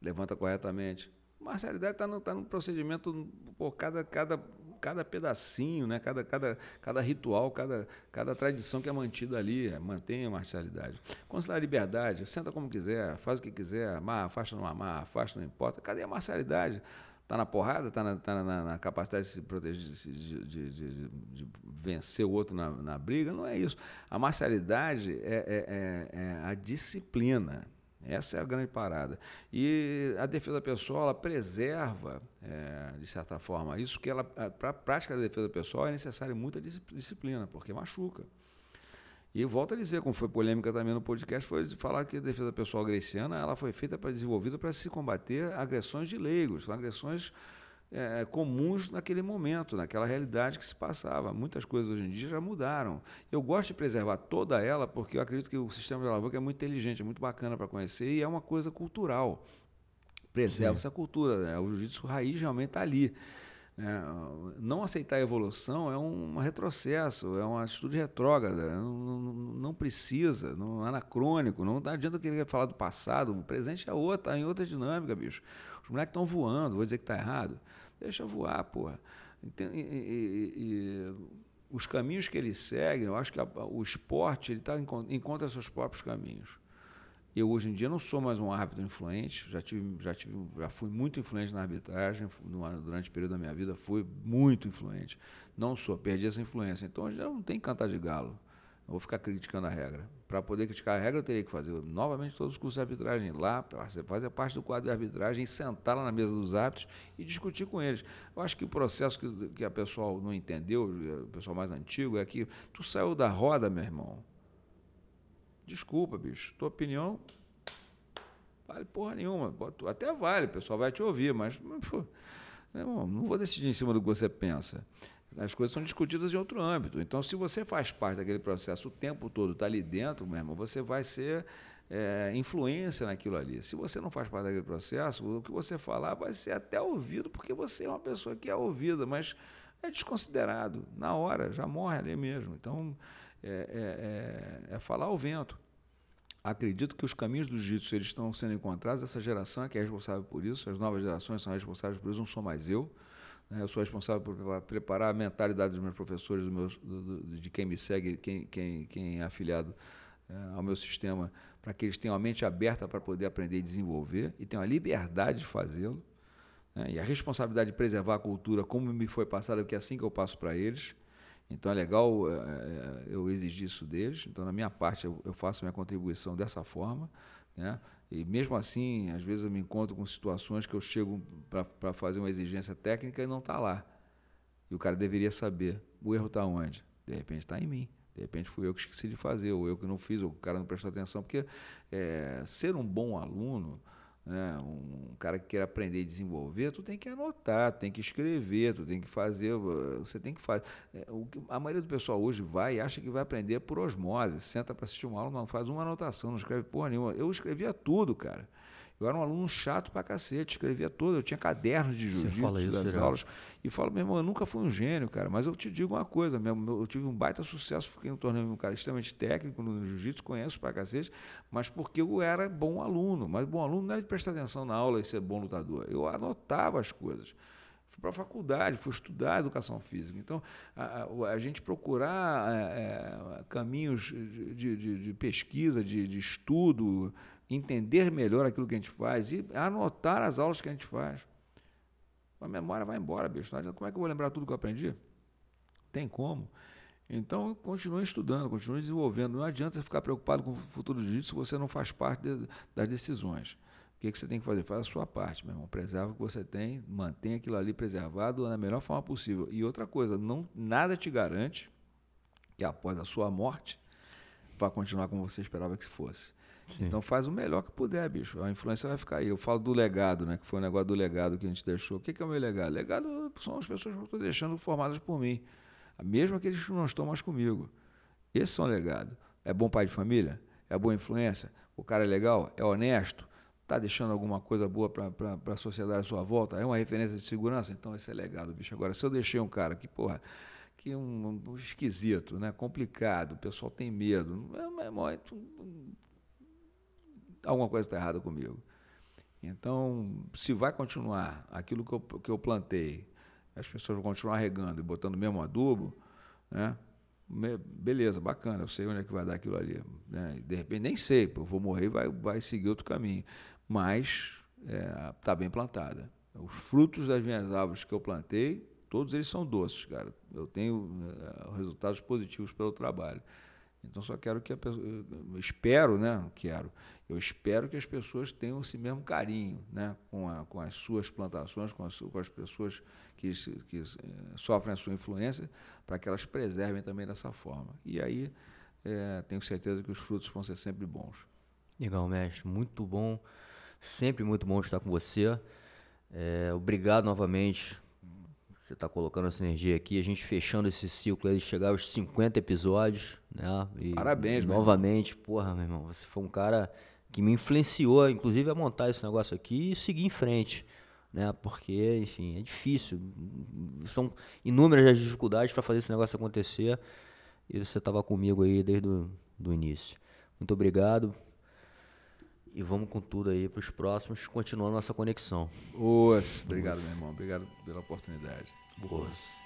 levanta corretamente. Marcialidade está no, tá no procedimento, por cada, cada cada pedacinho, né? cada, cada, cada ritual, cada, cada tradição que é mantida ali, é, mantém a marcialidade. Você dá liberdade, senta como quiser, faz o que quiser, amarra, afasta, não amarra, afasta, não importa. Cadê a marcialidade? Está na porrada, está na, tá na, na, capacidade de se proteger, de, de, de, de, vencer o outro na, na briga? Não é isso. A marcialidade é, é, é, é a disciplina. Essa é a grande parada. E a defesa pessoal, ela preserva, é, de certa forma, isso que ela, para a prática da defesa pessoal, é necessária muita disciplina, porque machuca. E volto a dizer, como foi polêmica também no podcast, foi falar que a defesa pessoal greciana ela foi feita para desenvolvida para se combater agressões de leigos, agressões é, comuns naquele momento, naquela realidade que se passava. Muitas coisas hoje em dia já mudaram. Eu gosto de preservar toda ela porque eu acredito que o sistema de alavanca é muito inteligente, é muito bacana para conhecer e é uma coisa cultural. Preserva Sim. essa cultura. Né? O jiu-jitsu raiz realmente está ali. É, não aceitar a evolução é um retrocesso, é uma atitude retrógrada, não, não, precisa, não é anacrônico, não adianta querer falar do passado, o presente é outro, está em outra dinâmica, bicho. Os moleques estão voando, vou dizer que está errado. Deixa voar, porra. E, e, e, os caminhos que eles seguem, eu acho que a, o esporte ele tá, encontra seus próprios caminhos. Eu hoje em dia não sou mais um árbitro influente, já tive, já tive, já fui muito influente na arbitragem durante o período da minha vida, fui muito influente. Não sou, perdi essa influência. Então hoje não tem que cantar de galo. Eu vou ficar criticando a regra. Para poder criticar a regra, eu teria que fazer novamente todos os cursos de arbitragem lá, fazer parte do quadro de arbitragem, sentar lá na mesa dos árbitros e discutir com eles. Eu acho que o processo que, que a pessoal não entendeu, o pessoal mais antigo, é que tu saiu da roda, meu irmão. Desculpa, bicho. Tua opinião vale porra nenhuma. Até vale, o pessoal vai te ouvir, mas pô, não vou decidir em cima do que você pensa. As coisas são discutidas em outro âmbito. Então, se você faz parte daquele processo o tempo todo, está ali dentro, meu irmão, você vai ser é, influência naquilo ali. Se você não faz parte daquele processo, o que você falar vai ser até ouvido, porque você é uma pessoa que é ouvida, mas é desconsiderado. Na hora, já morre ali mesmo. Então, é, é, é, é falar ao vento. Acredito que os caminhos do jiu-jitsu estão sendo encontrados. Essa geração é que é responsável por isso. As novas gerações são responsáveis por isso. Não sou mais eu. Né? Eu sou responsável por preparar a mentalidade dos meus professores, do meus, de quem me segue, quem, quem, quem é afiliado é, ao meu sistema, para que eles tenham a mente aberta para poder aprender e desenvolver e tenham a liberdade de fazê-lo. Né? E a responsabilidade de preservar a cultura, como me foi passada, porque é assim que eu passo para eles. Então é legal é, eu exigir isso deles. Então, na minha parte, eu faço minha contribuição dessa forma. Né? E mesmo assim, às vezes eu me encontro com situações que eu chego para fazer uma exigência técnica e não está lá. E o cara deveria saber. O erro está onde? De repente está em mim. De repente fui eu que esqueci de fazer, ou eu que não fiz, ou o cara não prestou atenção, porque é, ser um bom aluno né, um cara que quer aprender e desenvolver, tu tem que anotar, tu tem que escrever, tu tem que fazer, você tem que fazer. É, a maioria do pessoal hoje vai e acha que vai aprender por osmose, senta para assistir uma aula, não faz uma anotação, não escreve porra nenhuma. Eu escrevia tudo, cara. Eu era um aluno chato pra cacete, escrevia todo, eu tinha cadernos de jiu-jitsu das já. aulas. E falo, meu irmão, eu nunca fui um gênio, cara, mas eu te digo uma coisa, meu, eu tive um baita sucesso, fiquei no torneio um cara extremamente técnico no jiu-jitsu, conheço pra cacete, mas porque eu era bom aluno. Mas bom aluno não era de prestar atenção na aula e ser bom lutador. Eu anotava as coisas fui para a faculdade, fui estudar educação física. Então, a, a, a gente procurar é, é, caminhos de, de, de pesquisa, de, de, estudo, entender melhor aquilo que a gente faz e anotar as aulas que a gente faz. A memória vai embora, bicho. Como é que eu vou lembrar tudo que eu aprendi? Tem como. Então, continue estudando, continue desenvolvendo. Não adianta ficar preocupado com o futuro do jiu-jitsu se você não faz parte de, das decisões. O que, que você tem que fazer? Faz a sua parte, meu irmão. Preserva o que você tem, mantenha aquilo ali preservado da melhor forma possível. E outra coisa, não, nada te garante que após a sua morte vai continuar como você esperava que fosse. Sim. Então faz o melhor que puder, bicho. A influência vai ficar aí. Eu falo do legado, né? Que foi o negócio do legado que a gente deixou. O que, que é o meu legado? Legado são as pessoas que eu estou deixando formadas por mim. Mesmo aqueles que não estão mais comigo. Esses são legado. É bom pai de família? É boa influência? O cara é legal? É honesto? Está deixando alguma coisa boa para a sociedade à sua volta? É uma referência de segurança? Então esse é legado, bicho. Agora, se eu deixei um cara que, porra, que é um, um esquisito, né? complicado, o pessoal tem medo, é, é, alguma coisa está errada comigo. Então, se vai continuar aquilo que eu, que eu plantei, as pessoas vão continuar regando e botando mesmo adubo, né? beleza, bacana, eu sei onde é que vai dar aquilo ali. Né? De repente, nem sei, eu vou morrer e vai, vai seguir outro caminho. Mas está é, bem plantada. Os frutos das minhas árvores que eu plantei, todos eles são doces, cara. Eu tenho é, resultados positivos pelo trabalho. Então só quero que a pessoa, espero, né? Quero. Eu espero que as pessoas tenham esse mesmo carinho, né? Com, a, com as suas plantações, com as, com as pessoas que, que eh, sofrem a sua influência, para que elas preservem também dessa forma. E aí é, tenho certeza que os frutos vão ser sempre bons. Legal, mestre. Muito bom. Sempre muito bom estar com você. É, obrigado novamente você está colocando essa energia aqui, a gente fechando esse ciclo aí de chegar aos 50 episódios, né? E, Parabéns, Novamente, porra, meu irmão, você foi um cara que me influenciou, inclusive, a montar esse negócio aqui e seguir em frente, né? Porque, enfim, é difícil, são inúmeras as dificuldades para fazer esse negócio acontecer e você estava comigo aí desde o do início. Muito obrigado. E vamos com tudo aí para os próximos, continuando nossa conexão. Boas. Obrigado, meu irmão. Obrigado pela oportunidade. Boas.